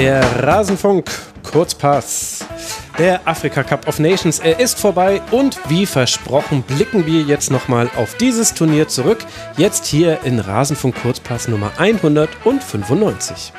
Der Rasenfunk, Kurzpass. Der Afrika Cup of Nations, er ist vorbei und wie versprochen blicken wir jetzt nochmal auf dieses Turnier zurück. Jetzt hier in Rasenfunk Kurzpass Nummer 195.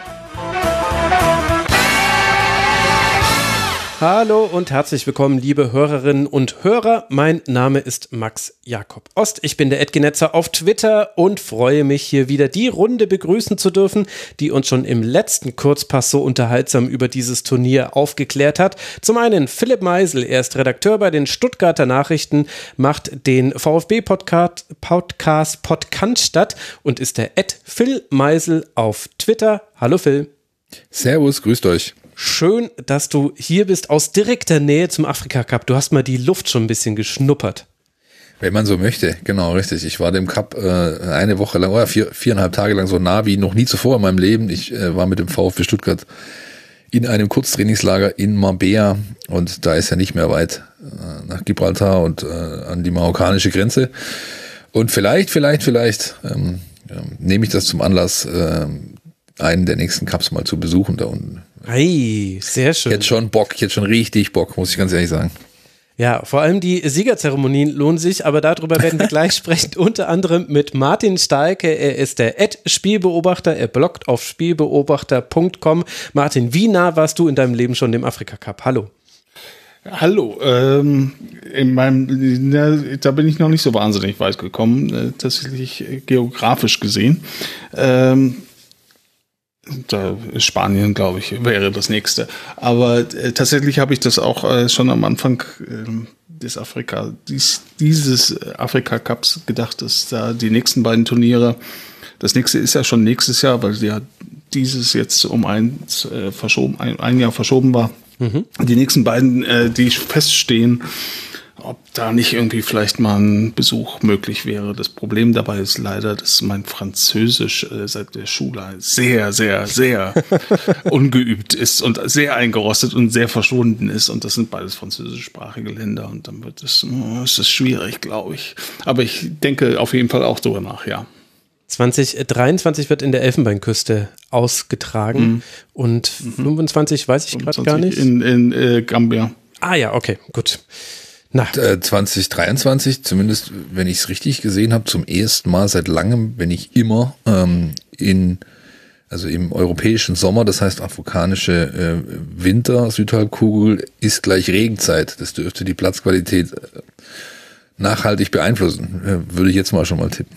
Hallo und herzlich willkommen, liebe Hörerinnen und Hörer. Mein Name ist Max Jakob Ost. Ich bin der Edgenetzer auf Twitter und freue mich, hier wieder die Runde begrüßen zu dürfen, die uns schon im letzten Kurzpass so unterhaltsam über dieses Turnier aufgeklärt hat. Zum einen Philipp Meisel, er ist Redakteur bei den Stuttgarter Nachrichten, macht den VfB-Podcast Podcast Podcast und ist der Ed Phil Meisel auf Twitter. Hallo Phil. Servus, grüßt euch. Schön, dass du hier bist aus direkter Nähe zum Afrika Cup. Du hast mal die Luft schon ein bisschen geschnuppert. Wenn man so möchte, genau, richtig. Ich war dem Cup äh, eine Woche lang, oder vier, viereinhalb Tage lang so nah wie noch nie zuvor in meinem Leben. Ich äh, war mit dem VfB Stuttgart in einem Kurztrainingslager in Marbella und da ist ja nicht mehr weit äh, nach Gibraltar und äh, an die marokkanische Grenze. Und vielleicht, vielleicht, vielleicht ähm, ja, nehme ich das zum Anlass, äh, einen der nächsten Cups mal zu besuchen da unten. Ei, sehr schön. Jetzt schon Bock, jetzt schon richtig Bock, muss ich ganz ehrlich sagen. Ja, vor allem die Siegerzeremonien lohnen sich, aber darüber werden wir gleich sprechen. Unter anderem mit Martin Steike. Er ist der Ad-Spielbeobachter. Er bloggt auf spielbeobachter.com. Martin, wie nah warst du in deinem Leben schon dem Afrika Cup? Hallo. Hallo, ähm, in meinem, na, da bin ich noch nicht so wahnsinnig weit gekommen, äh, tatsächlich äh, geografisch gesehen. Ähm, da Spanien, glaube ich, wäre das nächste. Aber äh, tatsächlich habe ich das auch äh, schon am Anfang äh, des Afrika, dies, dieses Afrika Cups gedacht, dass da die nächsten beiden Turniere, das nächste ist ja schon nächstes Jahr, weil ja dieses jetzt um ein, äh, verschoben, ein, ein Jahr verschoben war. Mhm. Die nächsten beiden, äh, die feststehen, ob da nicht irgendwie vielleicht mal ein Besuch möglich wäre. Das Problem dabei ist leider, dass mein Französisch äh, seit der Schule sehr, sehr, sehr ungeübt ist und sehr eingerostet und sehr verschwunden ist. Und das sind beides französischsprachige Länder und dann wird es, oh, ist es schwierig, glaube ich. Aber ich denke auf jeden Fall auch darüber nach, ja. 2023 wird in der Elfenbeinküste ausgetragen mhm. und mhm. 25 weiß ich gerade gar nicht. In, in äh, Gambia. Ah ja, okay, gut. Na. 2023, äh, zumindest wenn ich es richtig gesehen habe, zum ersten Mal seit langem, wenn ich immer ähm, in also im europäischen Sommer, das heißt afrikanische äh, Winter, Südhalbkugel ist gleich Regenzeit. Das dürfte die Platzqualität äh, nachhaltig beeinflussen, äh, würde ich jetzt mal schon mal tippen.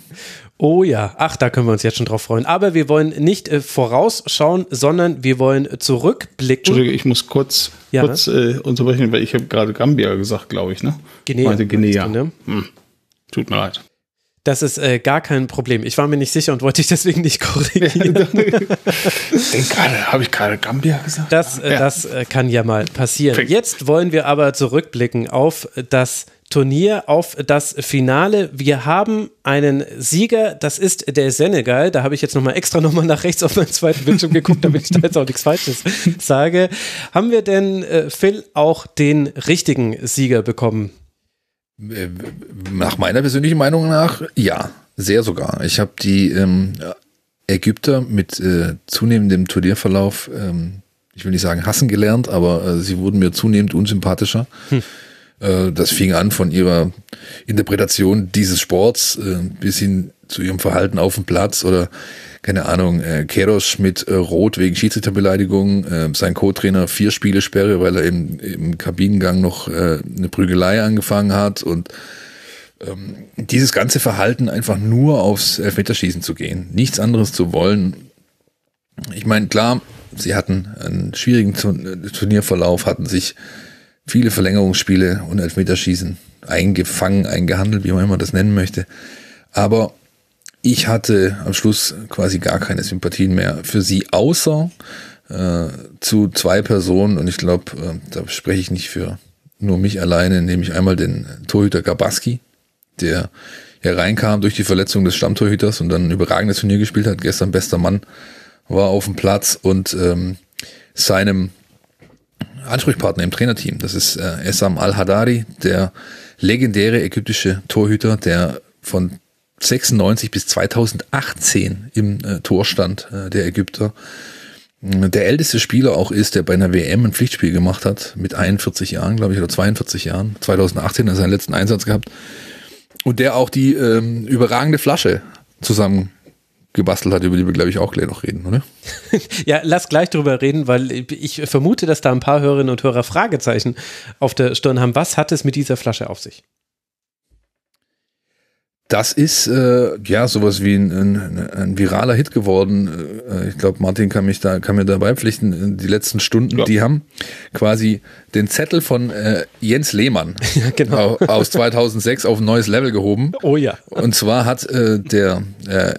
Oh ja, ach, da können wir uns jetzt schon drauf freuen. Aber wir wollen nicht äh, vorausschauen, sondern wir wollen zurückblicken. Entschuldige, ich muss kurz, ja, kurz äh, unterbrechen, weil ich habe gerade Gambia gesagt, glaube ich, ne? Guinea. Meinte Guinea. Du, ne? hm. Tut mir leid. Das ist äh, gar kein Problem. Ich war mir nicht sicher und wollte dich deswegen nicht korrigieren. habe ich gerade Gambia gesagt? Das, äh, ja. das äh, kann ja mal passieren. Jetzt wollen wir aber zurückblicken auf das Turnier auf das Finale. Wir haben einen Sieger, das ist der Senegal. Da habe ich jetzt nochmal extra nochmal nach rechts auf meinen zweiten Bildschirm geguckt, damit ich da jetzt auch nichts Falsches sage. Haben wir denn, äh, Phil, auch den richtigen Sieger bekommen? Äh, nach meiner persönlichen Meinung nach, ja, sehr sogar. Ich habe die ähm, Ägypter mit äh, zunehmendem Turnierverlauf, ähm, ich will nicht sagen hassen gelernt, aber äh, sie wurden mir zunehmend unsympathischer. Hm. Äh, das fing an von ihrer Interpretation dieses Sports äh, bis hin zu ihrem Verhalten auf dem Platz oder keine Ahnung, äh, Keros mit Rot wegen Schiedsrichterbeleidigung, sein Co-Trainer vier Spiele Sperre, weil er im, im Kabinengang noch eine Prügelei angefangen hat und ähm, dieses ganze Verhalten einfach nur aufs Elfmeterschießen zu gehen, nichts anderes zu wollen. Ich meine, klar, sie hatten einen schwierigen Turnierverlauf, hatten sich viele Verlängerungsspiele und Elfmeterschießen eingefangen, eingehandelt, wie man immer das nennen möchte. Aber ich hatte am Schluss quasi gar keine Sympathien mehr für sie, außer äh, zu zwei Personen. Und ich glaube, äh, da spreche ich nicht für nur mich alleine, nämlich einmal den Torhüter Gabaski, der hereinkam durch die Verletzung des Stammtorhüters und dann ein überragendes Turnier gespielt hat. Gestern bester Mann war auf dem Platz und ähm, seinem Ansprechpartner im Trainerteam. Das ist äh, Essam Al-Hadari, der legendäre ägyptische Torhüter, der von 96 bis 2018 im äh, Tor äh, der Ägypter. der älteste Spieler auch ist, der bei einer WM ein Pflichtspiel gemacht hat, mit 41 Jahren, glaube ich, oder 42 Jahren. 2018 hat er seinen letzten Einsatz gehabt. Und der auch die ähm, überragende Flasche zusammen gebastelt hat, über die wir, glaube ich, auch gleich noch reden, oder? ja, lass gleich drüber reden, weil ich vermute, dass da ein paar Hörerinnen und Hörer Fragezeichen auf der Stirn haben. Was hat es mit dieser Flasche auf sich? Das ist äh, ja sowas wie ein, ein, ein viraler Hit geworden. Äh, ich glaube, Martin kann mich da kann mir dabei pflichten. Die letzten Stunden, ja. die haben quasi den Zettel von äh, Jens Lehmann ja, genau. aus 2006 auf ein neues Level gehoben. Oh ja. Und zwar hat äh, der äh,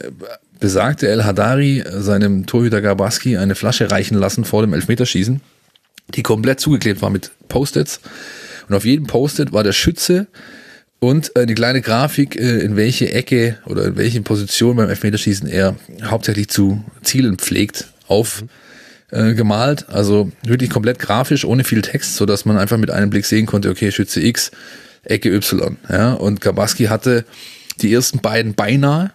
besagte El Hadari seinem Torhüter Gabaski eine Flasche reichen lassen vor dem Elfmeterschießen, die komplett zugeklebt war mit Post-its. Und auf jedem Post-it war der Schütze und eine kleine Grafik, äh, in welche Ecke oder in welche Position beim Elfmeterschießen er hauptsächlich zu zielen pflegt, aufgemalt. Also wirklich komplett grafisch, ohne viel Text, so dass man einfach mit einem Blick sehen konnte, okay, Schütze X, Ecke Y. Ja, und Gabaski hatte die ersten beiden beinahe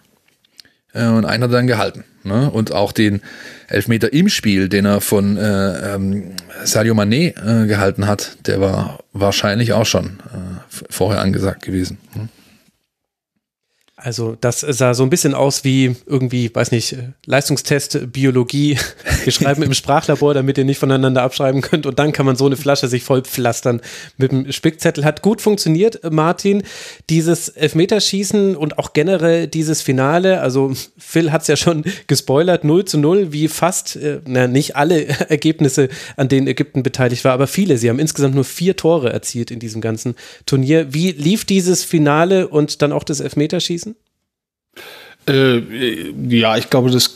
äh, und einer dann gehalten. Ne? Und auch den Elfmeter im Spiel, den er von äh, ähm, Sadio Mané äh, gehalten hat, der war wahrscheinlich auch schon äh, vorher angesagt gewesen. Ne? Also das sah so ein bisschen aus wie irgendwie, weiß nicht, Leistungstest, Biologie. Wir schreiben im Sprachlabor, damit ihr nicht voneinander abschreiben könnt. Und dann kann man so eine Flasche sich voll pflastern mit dem Spickzettel. Hat gut funktioniert, Martin. Dieses Elfmeterschießen und auch generell dieses Finale. Also Phil hat es ja schon gespoilert, 0 zu 0, wie fast, äh, na, nicht alle Ergebnisse, an denen Ägypten beteiligt war, aber viele. Sie haben insgesamt nur vier Tore erzielt in diesem ganzen Turnier. Wie lief dieses Finale und dann auch das Elfmeterschießen? Äh, ja, ich glaube, das,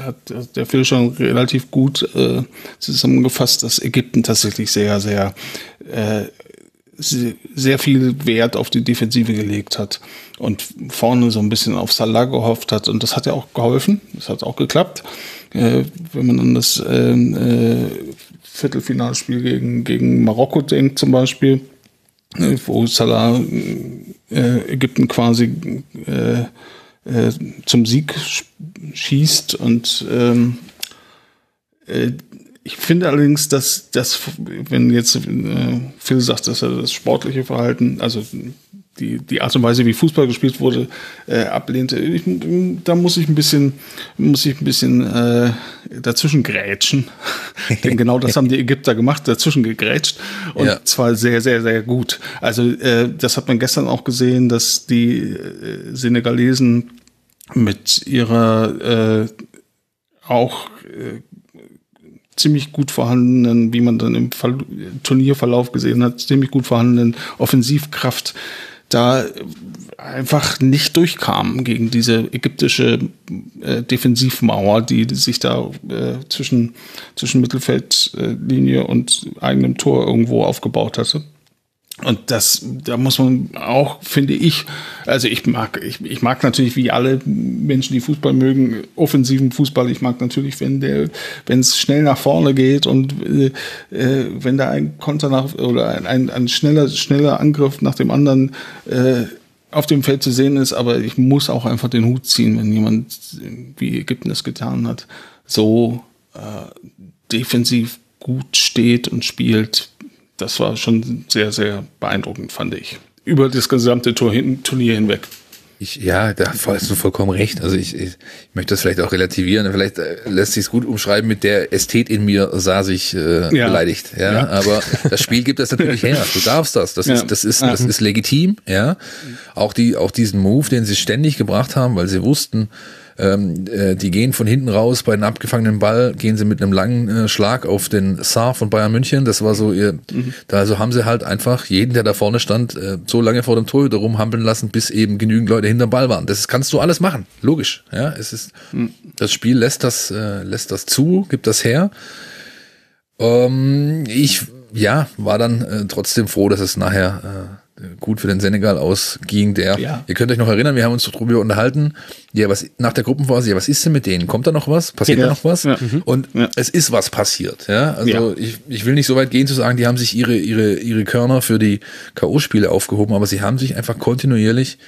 hat der Phil schon relativ gut äh, zusammengefasst, dass Ägypten tatsächlich sehr, sehr, äh, sehr viel Wert auf die Defensive gelegt hat und vorne so ein bisschen auf Salah gehofft hat. Und das hat ja auch geholfen. Das hat auch geklappt. Äh, wenn man an das äh, Viertelfinalspiel gegen, gegen Marokko denkt zum Beispiel, wo Salah Ägypten quasi äh, zum Sieg schießt. Und ähm, äh, ich finde allerdings, dass das, wenn jetzt äh, Phil sagt, dass er das sportliche Verhalten, also die, die Art und Weise, wie Fußball gespielt wurde, äh, ablehnte, ich, da muss ich ein bisschen, muss ich ein bisschen äh, dazwischen grätschen. Denn genau das haben die Ägypter gemacht, dazwischen gegrätscht. Und ja. zwar sehr, sehr, sehr gut. Also äh, das hat man gestern auch gesehen, dass die äh, Senegalesen mit ihrer äh, auch äh, ziemlich gut vorhandenen, wie man dann im Fall, Turnierverlauf gesehen hat, ziemlich gut vorhandenen Offensivkraft da einfach nicht durchkam gegen diese ägyptische äh, Defensivmauer, die, die sich da äh, zwischen, zwischen Mittelfeldlinie und eigenem Tor irgendwo aufgebaut hatte. Und das, da muss man auch, finde ich, also ich mag, ich, ich mag natürlich wie alle Menschen, die Fußball mögen, offensiven Fußball. Ich mag natürlich, wenn der, wenn es schnell nach vorne geht und äh, äh, wenn da ein Konter nach oder ein, ein, ein schneller, schneller Angriff nach dem anderen äh, auf dem Feld zu sehen ist. Aber ich muss auch einfach den Hut ziehen, wenn jemand, wie Ägypten es getan hat, so äh, defensiv gut steht und spielt das war schon sehr, sehr beeindruckend, fand ich. Über das gesamte Turnier hinweg. Ich, ja, da hast du vollkommen recht. Also ich, ich, möchte das vielleicht auch relativieren. Vielleicht äh, lässt sich es gut umschreiben mit der Ästhet in mir sah sich äh, ja. beleidigt. Ja? ja? aber das Spiel gibt das natürlich her. Du darfst das. Das ja. ist, das ist, das ist legitim. Ja, auch die, auch diesen Move, den sie ständig gebracht haben, weil sie wussten, ähm, äh, die gehen von hinten raus, bei einem abgefangenen Ball gehen sie mit einem langen äh, Schlag auf den Saar von Bayern München. Das war so ihr, mhm. da also haben sie halt einfach jeden, der da vorne stand, äh, so lange vor dem Torhüter rumhampeln lassen, bis eben genügend Leute hinterm Ball waren. Das kannst du alles machen, logisch. Ja, es ist, mhm. das Spiel lässt das, äh, lässt das zu, gibt das her. Ähm, ich, ja, war dann äh, trotzdem froh, dass es nachher äh, gut für den Senegal ausging, der, ja. ihr könnt euch noch erinnern, wir haben uns darüber unterhalten, ja, was, nach der Gruppenphase, ja, was ist denn mit denen? Kommt da noch was? Passiert ja. da noch was? Ja. Mhm. Und es ist was passiert, ja. Also ich, ich will nicht so weit gehen zu sagen, die haben sich ihre, ihre, ihre Körner für die K.O.-Spiele aufgehoben, aber sie haben sich einfach kontinuierlich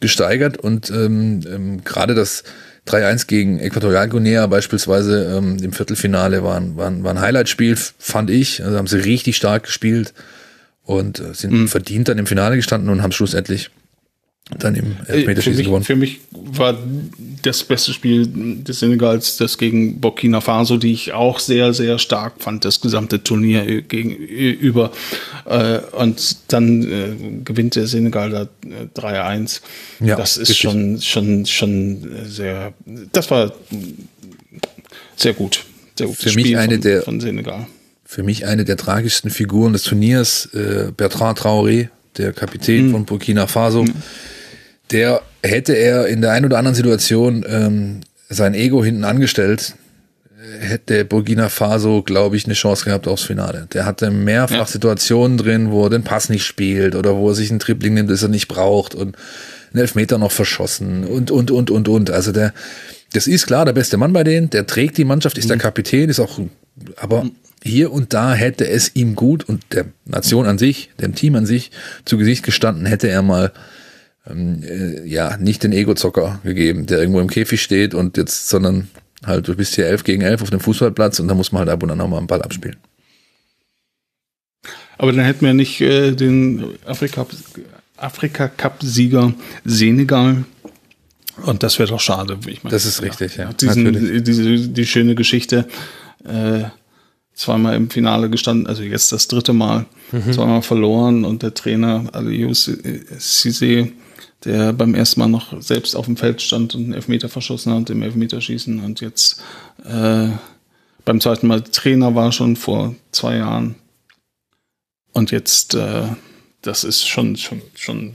gesteigert und ähm, ähm, gerade das, 3-1 gegen Äquatorialguinea beispielsweise ähm, im Viertelfinale war, war, war ein Highlight-Spiel, fand ich. Also haben sie richtig stark gespielt und äh, sind mhm. verdient dann im Finale gestanden und haben schlussendlich dann im äh, Elfmeterschießen gewonnen. Für mich war das beste Spiel des Senegals das gegen Burkina Faso, die ich auch sehr, sehr stark fand, das gesamte Turnier gegenüber. Äh, und dann gewinnt der Senegal da 3-1. Ja, das ist schon, schon, schon sehr, das war sehr gut. Sehr gut. Für mich eine von, der, von Senegal. Für mich eine der tragischsten Figuren des Turniers, Bertrand Traoré, der Kapitän mhm. von Burkina Faso. Mhm der hätte er in der einen oder anderen Situation ähm, sein Ego hinten angestellt, hätte Burkina Faso, glaube ich, eine Chance gehabt aufs Finale. Der hatte mehrfach ja. Situationen drin, wo er den Pass nicht spielt oder wo er sich einen Tripling nimmt, das er nicht braucht und einen Elfmeter noch verschossen und, und, und, und, und. Also der, das ist klar der beste Mann bei denen, der trägt die Mannschaft, ist mhm. der Kapitän, ist auch, aber mhm. Hier und da hätte es ihm gut und der Nation an sich, dem Team an sich zu Gesicht gestanden, hätte er mal ähm, äh, ja, nicht den Ego-Zocker gegeben, der irgendwo im Käfig steht und jetzt, sondern halt, du bist hier elf gegen elf auf dem Fußballplatz und da muss man halt ab und an auch mal einen Ball abspielen. Aber dann hätten wir nicht äh, den Afrika-Cup-Sieger Senegal. Und das wäre doch schade. Ich meine, das ist richtig, ja. Diesen, diese, die schöne Geschichte. Äh, zweimal im Finale gestanden, also jetzt das dritte Mal, mhm. zweimal verloren und der Trainer Aliou Cissé der beim ersten Mal noch selbst auf dem Feld stand und einen Elfmeter verschossen hat im Elfmeterschießen und jetzt äh, beim zweiten Mal Trainer war schon vor zwei Jahren. Und jetzt, äh, das ist schon, schon, schon,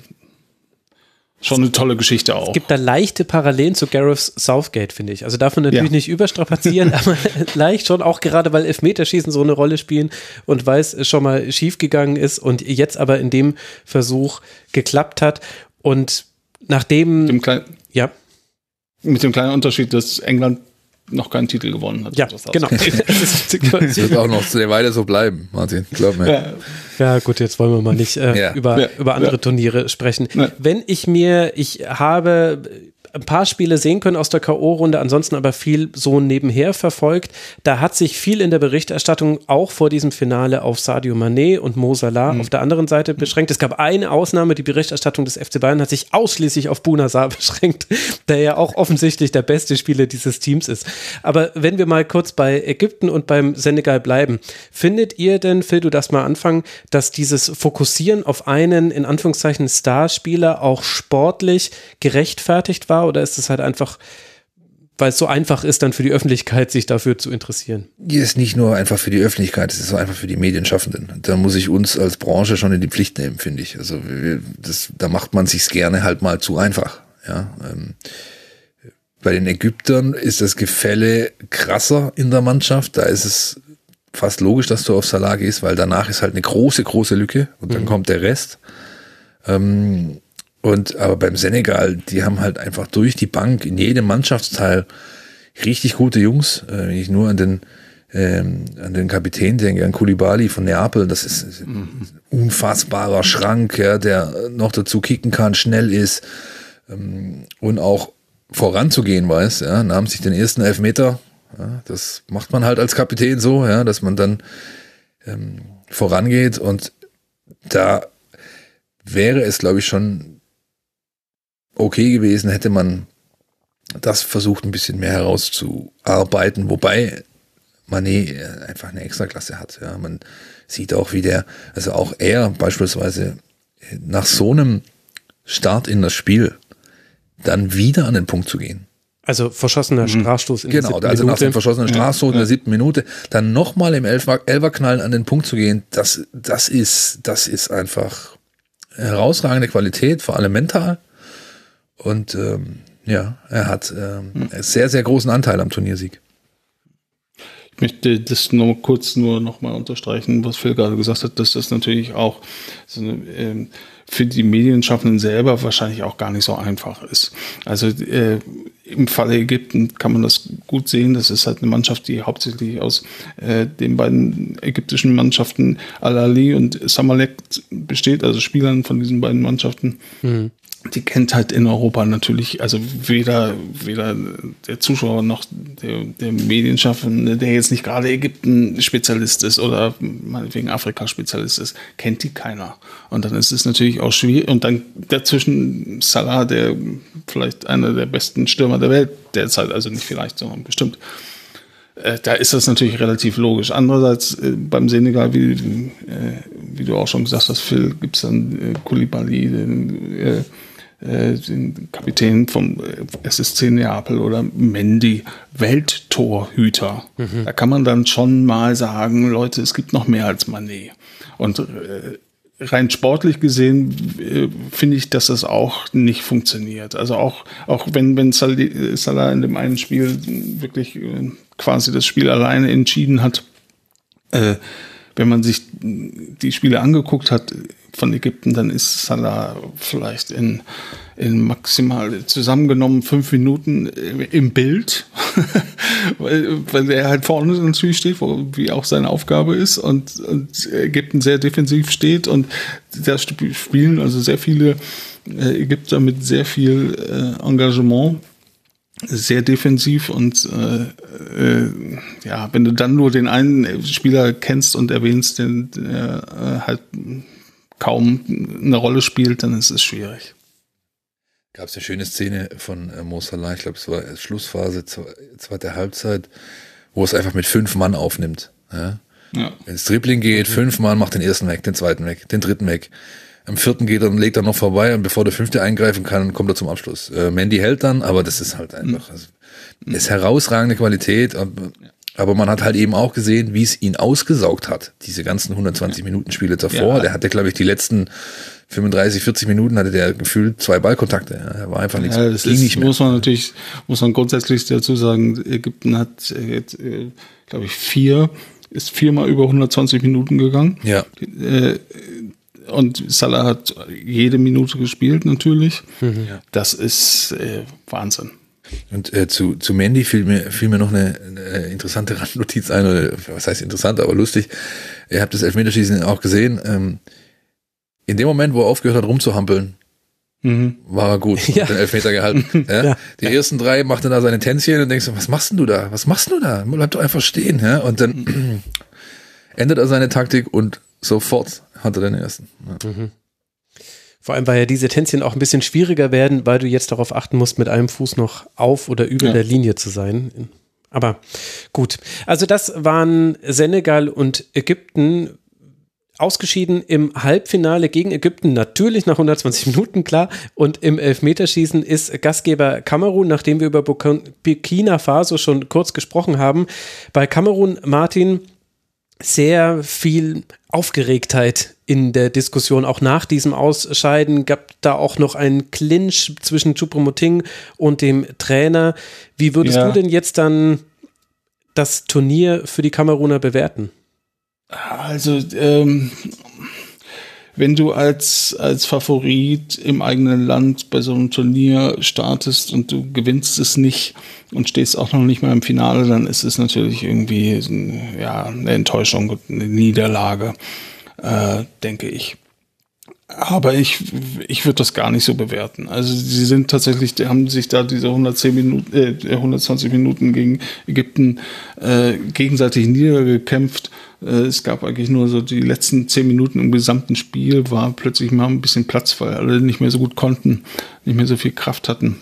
schon eine tolle Geschichte auch. Es gibt da leichte Parallelen zu Gareth Southgate, finde ich. Also darf man natürlich ja. nicht überstrapazieren, aber leicht schon, auch gerade weil Elfmeterschießen so eine Rolle spielen und weil es schon mal schiefgegangen ist und jetzt aber in dem Versuch geklappt hat. Und nachdem. Dem ja. Mit dem kleinen Unterschied, dass England noch keinen Titel gewonnen hat. Ja, genau. das wird auch noch sehr weiter so bleiben, Martin. Glaub mir. Ja. ja gut, jetzt wollen wir mal nicht äh, ja. Über, ja. über andere Turniere sprechen. Wenn ich mir, ich habe ein paar Spiele sehen können aus der K.O.-Runde, ansonsten aber viel so nebenher verfolgt. Da hat sich viel in der Berichterstattung auch vor diesem Finale auf Sadio Mané und Mo Salah mhm. auf der anderen Seite beschränkt. Es gab eine Ausnahme, die Berichterstattung des FC Bayern hat sich ausschließlich auf Bunazar beschränkt, der ja auch offensichtlich der beste Spieler dieses Teams ist. Aber wenn wir mal kurz bei Ägypten und beim Senegal bleiben, findet ihr denn, Phil, du das mal anfangen, dass dieses Fokussieren auf einen in Anführungszeichen Starspieler auch sportlich gerechtfertigt war oder ist es halt einfach, weil es so einfach ist, dann für die Öffentlichkeit sich dafür zu interessieren? Hier ist nicht nur einfach für die Öffentlichkeit, es ist auch einfach für die Medienschaffenden. Da muss ich uns als Branche schon in die Pflicht nehmen, finde ich. Also das, da macht man sich's gerne halt mal zu einfach. Ja, ähm, bei den Ägyptern ist das Gefälle krasser in der Mannschaft. Da ist es fast logisch, dass du auf Salah gehst, weil danach ist halt eine große, große Lücke und dann mhm. kommt der Rest. Ähm, und aber beim Senegal, die haben halt einfach durch die Bank in jedem Mannschaftsteil richtig gute Jungs. Äh, wenn ich nur an den ähm, an den Kapitän denke, an Kulibali von Neapel, das ist ein unfassbarer Schrank, ja, der noch dazu kicken kann, schnell ist ähm, und auch voranzugehen weiß, ja, nahm sich den ersten Elfmeter. Ja, das macht man halt als Kapitän so, ja, dass man dann ähm, vorangeht und da wäre es, glaube ich, schon okay gewesen, hätte man das versucht, ein bisschen mehr herauszuarbeiten, wobei Manet äh, einfach eine Extraklasse hat. Ja, man sieht auch, wie der, also auch er beispielsweise nach so einem Start in das Spiel dann wieder an den Punkt zu gehen. Also verschossener mhm. Strafstoß in genau, der siebten also Minute. nach dem verschossenen Strafstoß ja, in der siebten Minute, dann nochmal im Elfer, Elferknallen an den Punkt zu gehen, das, das ist, das ist einfach herausragende Qualität, vor allem mental. Und ähm, ja, er hat ähm, hm. sehr, sehr großen Anteil am Turniersieg. Ich möchte das nur kurz nur nochmal unterstreichen, was Phil gerade gesagt hat, dass das natürlich auch so eine, ähm, für die Medienschaffenden selber wahrscheinlich auch gar nicht so einfach ist. Also äh, im Falle Ägypten kann man das gut sehen. Das ist halt eine Mannschaft, die hauptsächlich aus äh, den beiden ägyptischen Mannschaften Al-Ali und Samalek besteht, also Spielern von diesen beiden Mannschaften. Mhm. Die kennt halt in Europa natürlich, also weder, weder der Zuschauer noch der, der Medienschaffende, der jetzt nicht gerade Ägypten-Spezialist ist oder meinetwegen Afrika-Spezialist ist, kennt die keiner. Und dann ist es natürlich auch schwierig. Und dann dazwischen Salah, der vielleicht einer der besten Stürmer der Welt derzeit, also nicht vielleicht, sondern bestimmt. Äh, da ist das natürlich relativ logisch. Andererseits äh, beim Senegal, wie, äh, wie du auch schon gesagt hast, Phil, gibt es dann Koulibaly, den, den Kapitän vom SSC Neapel oder Mendy, Welttorhüter. Mhm. Da kann man dann schon mal sagen, Leute, es gibt noch mehr als Manet. Und äh, rein sportlich gesehen äh, finde ich, dass das auch nicht funktioniert. Also auch, auch wenn, wenn Salah in dem einen Spiel wirklich äh, quasi das Spiel alleine entschieden hat, äh, wenn man sich die Spiele angeguckt hat von Ägypten, dann ist Salah vielleicht in, in maximal zusammengenommen fünf Minuten im Bild, weil, weil er halt vorne natürlich steht, wo, wie auch seine Aufgabe ist und, und Ägypten sehr defensiv steht und da spielen also sehr viele äh, Ägypter mit sehr viel äh, Engagement sehr defensiv und äh, äh, ja, wenn du dann nur den einen Spieler kennst und erwähnst, den äh, halt kaum eine Rolle spielt, dann ist es schwierig. Gab es eine schöne Szene von äh, Mo Salah, ich glaube, es war Schlussphase, zweite Halbzeit, wo es einfach mit fünf Mann aufnimmt. Ja? Ja. Wenn es Dribbling geht, fünf Mann macht den ersten weg, den zweiten weg, den dritten weg. Am vierten geht er und legt er noch vorbei und bevor der fünfte eingreifen kann, kommt er zum Abschluss. Äh, Mandy hält dann, aber das ist halt einfach, also, ist herausragende Qualität. Aber man hat halt eben auch gesehen, wie es ihn ausgesaugt hat. Diese ganzen 120 Minuten Spiele davor. Ja. Der hatte, glaube ich, die letzten 35, 40 Minuten hatte der gefühlt zwei Ballkontakte. Er war einfach nichts. Ja, das ist, nicht mehr. muss man natürlich, muss man grundsätzlich dazu sagen, Ägypten hat, äh, glaube ich, vier, ist viermal über 120 Minuten gegangen. Ja. Äh, und Salah hat jede Minute gespielt, natürlich. Mhm. Das ist äh, Wahnsinn. Und äh, zu, zu Mandy fiel mir, fiel mir noch eine, eine interessante Randnotiz ein, oder was heißt interessant, aber lustig. Ihr habt das Elfmeterschießen auch gesehen. Ähm, in dem Moment, wo er aufgehört hat rumzuhampeln, mhm. war er gut, ja. den Elfmeter gehalten. ja? ja? Die ja. ersten drei machte da seine Tänzchen und denkst du, was machst denn du da? Was machst du da? Bleib doch einfach stehen. Ja? Und dann ändert er seine Taktik und sofort hat er den ersten. Mhm. Vor allem, weil ja diese Tänzchen auch ein bisschen schwieriger werden, weil du jetzt darauf achten musst, mit einem Fuß noch auf oder über ja. der Linie zu sein. Aber gut. Also das waren Senegal und Ägypten ausgeschieden im Halbfinale gegen Ägypten, natürlich nach 120 Minuten, klar. Und im Elfmeterschießen ist Gastgeber Kamerun, nachdem wir über Burkina Faso schon kurz gesprochen haben. Bei Kamerun, Martin, sehr viel Aufgeregtheit in der Diskussion. Auch nach diesem Ausscheiden gab da auch noch einen Clinch zwischen Chupomoting und dem Trainer. Wie würdest ja. du denn jetzt dann das Turnier für die Kameruner bewerten? Also, ähm, wenn du als, als Favorit im eigenen Land bei so einem Turnier startest und du gewinnst es nicht und stehst auch noch nicht mal im Finale, dann ist es natürlich irgendwie ja, eine Enttäuschung, eine Niederlage, äh, denke ich. Aber ich, ich würde das gar nicht so bewerten. Also sie sind tatsächlich, die haben sich da diese 110 Minuten, äh, 120 Minuten gegen Ägypten äh, gegenseitig niedergekämpft. Äh, es gab eigentlich nur so die letzten 10 Minuten im gesamten Spiel, war plötzlich mal ein bisschen Platz, weil alle nicht mehr so gut konnten, nicht mehr so viel Kraft hatten.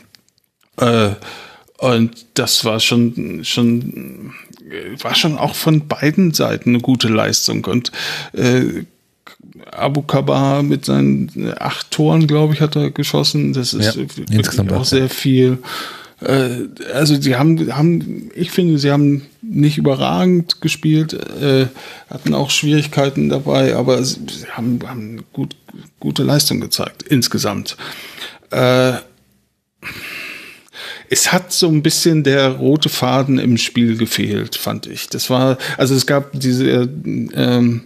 Äh, und das war schon, schon, war schon auch von beiden Seiten eine gute Leistung. Und äh, Abu Kabar mit seinen acht Toren, glaube ich, hat er geschossen. Das ist ja, insgesamt auch sehr viel. Äh, also sie haben, haben, ich finde, sie haben nicht überragend gespielt, äh, hatten auch Schwierigkeiten dabei, aber sie haben, haben gut, gute Leistung gezeigt insgesamt. Äh, es hat so ein bisschen der rote Faden im Spiel gefehlt, fand ich. Das war, also es gab diese ähm,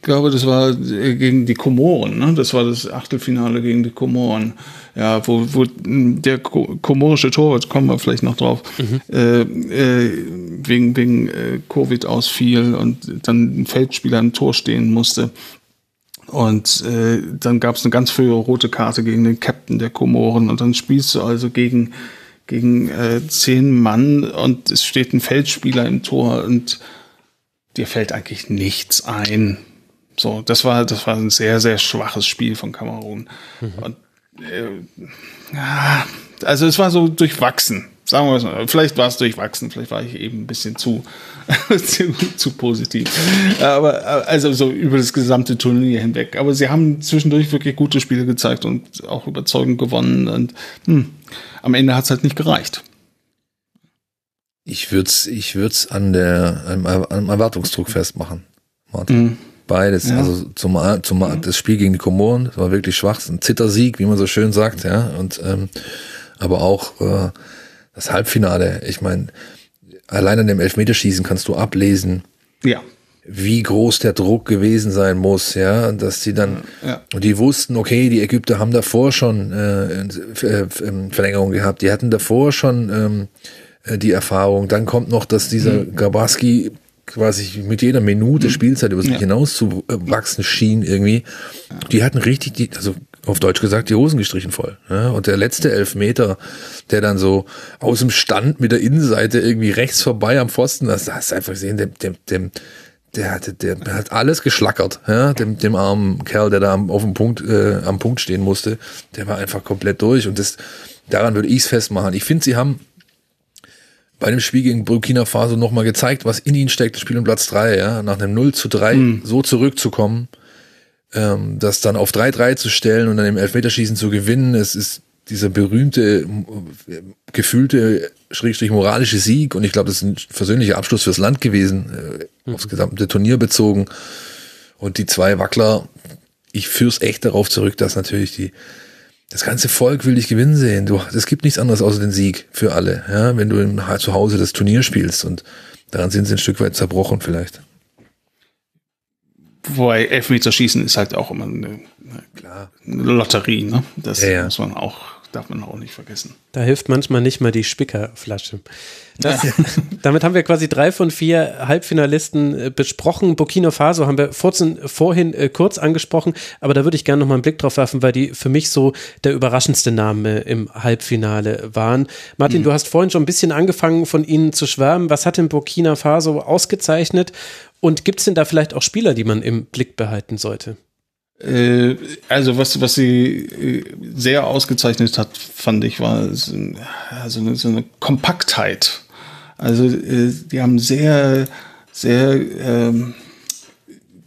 ich glaube, das war gegen die Komoren, ne? Das war das Achtelfinale gegen die Komoren. Ja, wo, wo der komorische Torwart, kommen wir vielleicht noch drauf, mhm. äh, äh, wegen, wegen äh, Covid ausfiel und dann ein Feldspieler im Tor stehen musste. Und äh, dann gab es eine ganz frühe rote Karte gegen den Captain der Komoren. Und dann spielst du also gegen, gegen äh, zehn Mann und es steht ein Feldspieler im Tor und dir fällt eigentlich nichts ein. So, das war, das war ein sehr, sehr schwaches Spiel von Kamerun. Mhm. Und, äh, ja, also es war so durchwachsen. Sagen wir mal, vielleicht war es durchwachsen, vielleicht war ich eben ein bisschen zu, zu, zu, positiv. Aber also so über das gesamte Turnier hinweg. Aber sie haben zwischendurch wirklich gute Spiele gezeigt und auch überzeugend gewonnen. Und hm, am Ende hat es halt nicht gereicht. Ich würde es ich würd's an der, am, am Erwartungsdruck festmachen, Martin. Mhm. Beides. Ja. Also zum, zum mhm. das Spiel gegen die Komoren, das war wirklich schwach, ein Zittersieg, wie man so schön sagt, ja. Und ähm, aber auch äh, das Halbfinale, ich meine, allein an dem Elfmeterschießen kannst du ablesen, ja. wie groß der Druck gewesen sein muss, ja, dass sie dann, ja. und die wussten, okay, die Ägypter haben davor schon äh, äh, Verlängerung gehabt, die hatten davor schon ähm, äh, die Erfahrung, dann kommt noch, dass dieser mhm. Gabaski quasi mit jeder Minute mhm. Spielzeit über sich ja. hinaus zu wachsen schien irgendwie. Die hatten richtig, die, also auf Deutsch gesagt, die Hosen gestrichen voll. Ja, und der letzte Elfmeter, der dann so aus dem Stand mit der Innenseite irgendwie rechts vorbei am Pfosten, das hast du einfach gesehen, dem, dem, dem, der hat, der hat alles geschlackert, ja, dem, dem armen Kerl, der da am, auf dem Punkt, äh, am Punkt stehen musste, der war einfach komplett durch und das, daran würde ich es festmachen. Ich finde, sie haben bei dem Spiel gegen Burkina Faso nochmal gezeigt, was in ihnen steckt, das Spiel um Platz drei, ja, nach einem 0 zu 3 mhm. so zurückzukommen, ähm, das dann auf 3-3 zu stellen und dann im Elfmeterschießen zu gewinnen, es ist dieser berühmte, gefühlte, schrägstrich moralische Sieg und ich glaube, das ist ein versöhnlicher Abschluss fürs Land gewesen, äh, mhm. aufs gesamte Turnier bezogen. Und die zwei Wackler, ich führe es echt darauf zurück, dass natürlich die das ganze Volk will dich gewinnen sehen. Du, es gibt nichts anderes außer den Sieg für alle, ja, wenn du im, zu Hause das Turnier spielst und daran sind sie ein Stück weit zerbrochen vielleicht. Wobei Elfmeterschießen ist halt auch immer eine, eine Lotterie, ne? Das ja, ja. muss man auch darf man auch nicht vergessen. Da hilft manchmal nicht mal die Spickerflasche. Das, damit haben wir quasi drei von vier Halbfinalisten äh, besprochen. Burkina Faso haben wir vorhin äh, kurz angesprochen, aber da würde ich gerne noch mal einen Blick drauf werfen, weil die für mich so der überraschendste Name im Halbfinale waren. Martin, mhm. du hast vorhin schon ein bisschen angefangen, von ihnen zu schwärmen. Was hat denn Burkina Faso ausgezeichnet? Und gibt es denn da vielleicht auch Spieler, die man im Blick behalten sollte? Äh, also was, was sie äh, sehr ausgezeichnet hat, fand ich, war so eine, so eine Kompaktheit. Also äh, die haben sehr, sehr ähm,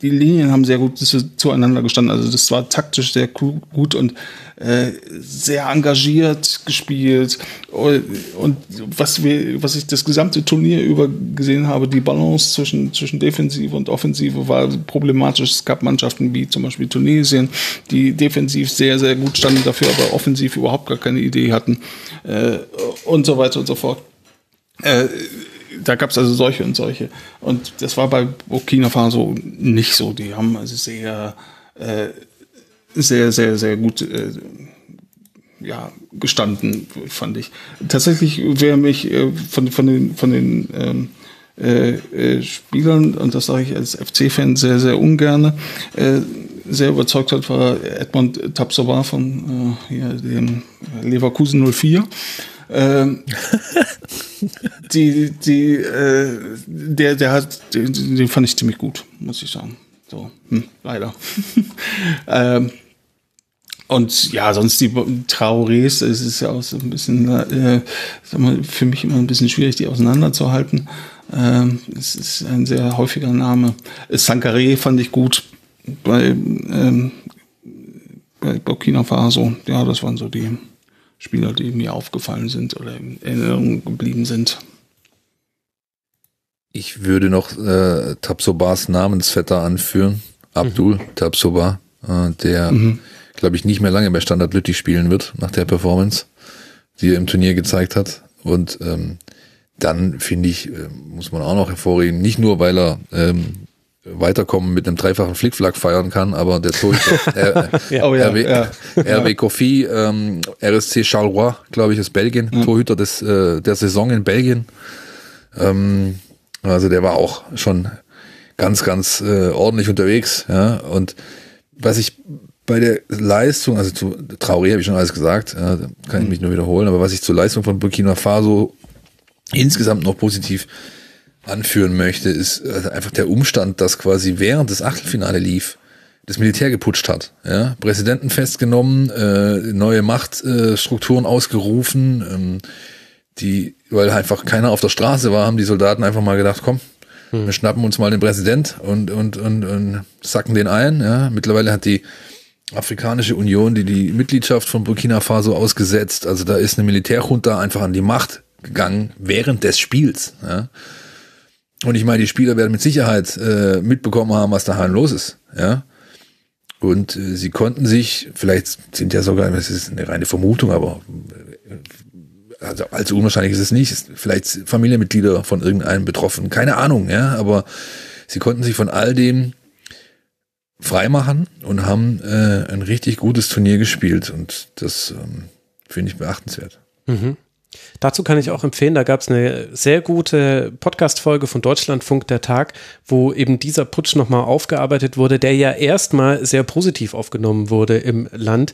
die Linien haben sehr gut zueinander gestanden. Also das war taktisch sehr gut und äh, sehr engagiert gespielt. Und was wir, was ich das gesamte Turnier über gesehen habe, die Balance zwischen, zwischen Defensive und Offensive war problematisch. Es gab Mannschaften wie zum Beispiel Tunesien, die defensiv sehr, sehr gut standen, dafür aber offensiv überhaupt gar keine Idee hatten äh, und so weiter und so fort. Äh, da gab es also solche und solche. Und das war bei Burkina Faso nicht so. Die haben also sehr, äh, sehr, sehr, sehr gut äh, ja, gestanden, fand ich. Tatsächlich wäre mich äh, von, von den, von den ähm, äh, äh, Spielern, und das sage ich als FC-Fan sehr, sehr ungern, äh, sehr überzeugt hat, war Edmond Tapsoba von dem Leverkusen 04. Ähm, die, die, äh, der, der hat, den, den fand ich ziemlich gut, muss ich sagen. So, hm, leider. ähm, und ja, sonst die Traorés, es ist ja auch so ein bisschen, äh, sag mal, für mich immer ein bisschen schwierig, die auseinanderzuhalten. Ähm, es ist ein sehr häufiger Name. Sankare fand ich gut bei, ähm, bei Burkina Faso. Ja, das waren so die Spieler, die mir aufgefallen sind oder in Erinnerung geblieben sind. Ich würde noch äh, Tabsobas Namensvetter anführen. Abdul mhm. Tabsoba, äh, der, mhm. glaube ich, nicht mehr lange bei Standard Lüttich spielen wird, nach der Performance, die er im Turnier gezeigt hat. Und ähm, dann finde ich, äh, muss man auch noch hervorheben, nicht nur, weil er ähm, weiterkommen mit einem dreifachen Flickflack feiern kann, aber der Torhüter, ja. oh, ja, RW, ja. Kofi, ähm, RSC Charleroi, glaube ich, ist Belgien, mhm. Torhüter des, äh, der Saison in Belgien. Ähm, also der war auch schon ganz, ganz äh, ordentlich unterwegs, ja, und was ich bei der Leistung, also zu Traoré habe ich schon alles gesagt, ja, kann ich mich nur wiederholen, aber was ich zur Leistung von Burkina Faso insgesamt noch positiv anführen möchte, ist also einfach der Umstand, dass quasi während das Achtelfinale lief, das Militär geputscht hat. Ja? Präsidenten festgenommen, äh, neue Machtstrukturen ausgerufen, ähm, die, weil einfach keiner auf der Straße war, haben die Soldaten einfach mal gedacht, komm, hm. wir schnappen uns mal den Präsident und, und, und, und sacken den ein. Ja? Mittlerweile hat die Afrikanische Union, die die Mitgliedschaft von Burkina Faso ausgesetzt. Also da ist eine Militärjunta einfach an die Macht gegangen während des Spiels. Ja? Und ich meine, die Spieler werden mit Sicherheit äh, mitbekommen haben, was daheim los ist. Ja? Und äh, sie konnten sich, vielleicht sind ja sogar, das ist eine reine Vermutung, aber äh, also allzu unwahrscheinlich ist es nicht, ist vielleicht Familienmitglieder von irgendeinem betroffen, keine Ahnung, ja, aber sie konnten sich von all dem freimachen und haben äh, ein richtig gutes Turnier gespielt und das ähm, finde ich beachtenswert. Mhm. Dazu kann ich auch empfehlen, da gab es eine sehr gute Podcast-Folge von Deutschlandfunk der Tag, wo eben dieser Putsch nochmal aufgearbeitet wurde, der ja erstmal sehr positiv aufgenommen wurde im Land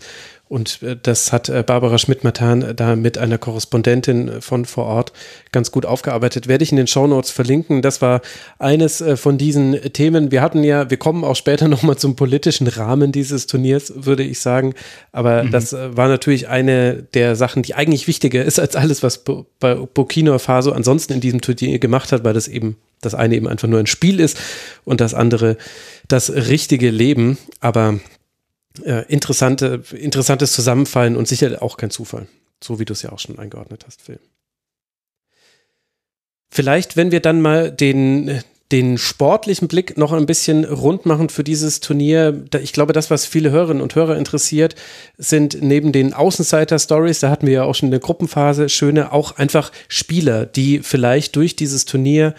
und äh, das hat äh, Barbara Schmidt-Matan äh, da mit einer Korrespondentin von vor Ort ganz gut aufgearbeitet. Werde ich in den Shownotes verlinken. Das war eines von diesen Themen. Wir hatten ja, wir kommen auch später nochmal zum politischen Rahmen dieses Turniers, würde ich sagen. Aber mhm. das war natürlich eine der Sachen, die eigentlich wichtiger ist als alles, was bei Burkina Faso ansonsten in diesem Turnier gemacht hat, weil das eben das eine eben einfach nur ein Spiel ist und das andere das richtige Leben. Aber äh, interessante, interessantes Zusammenfallen und sicher auch kein Zufall. So wie du es ja auch schon eingeordnet hast, Phil. Vielleicht, wenn wir dann mal den, den sportlichen Blick noch ein bisschen rund machen für dieses Turnier. Ich glaube, das, was viele Hörerinnen und Hörer interessiert, sind neben den Außenseiter-Stories, da hatten wir ja auch schon in der Gruppenphase schöne, auch einfach Spieler, die vielleicht durch dieses Turnier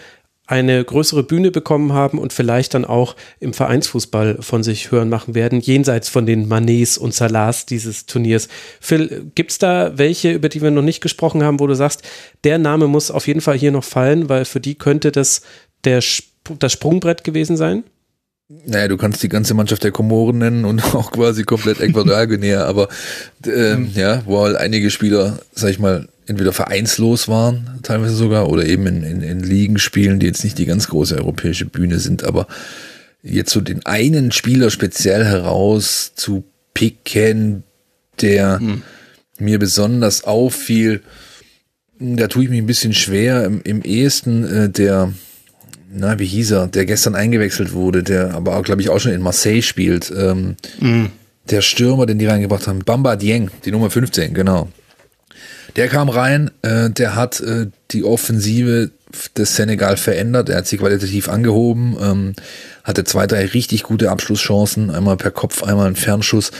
eine größere Bühne bekommen haben und vielleicht dann auch im Vereinsfußball von sich hören machen werden, jenseits von den Manets und Salahs dieses Turniers. Phil, gibt es da welche, über die wir noch nicht gesprochen haben, wo du sagst, der Name muss auf jeden Fall hier noch fallen, weil für die könnte das der, das Sprungbrett gewesen sein? Naja, du kannst die ganze Mannschaft der Komoren nennen und auch quasi komplett Äquatorialguinea, aber äh, mhm. ja, wo halt einige Spieler, sag ich mal, entweder vereinslos waren, teilweise sogar, oder eben in, in, in Ligen spielen, die jetzt nicht die ganz große europäische Bühne sind, aber jetzt so den einen Spieler speziell heraus zu picken, der hm. mir besonders auffiel, da tue ich mich ein bisschen schwer. Im, im ehesten äh, der, na, wie hieß er, der gestern eingewechselt wurde, der aber auch, glaube ich, auch schon in Marseille spielt. Ähm, hm. Der Stürmer, den die reingebracht haben, Bamba Dieng, die Nummer 15, genau. Der kam rein, äh, der hat äh, die Offensive des Senegal verändert, er hat sie qualitativ angehoben, ähm, hatte zwei, drei richtig gute Abschlusschancen, einmal per Kopf, einmal ein Fernschuss.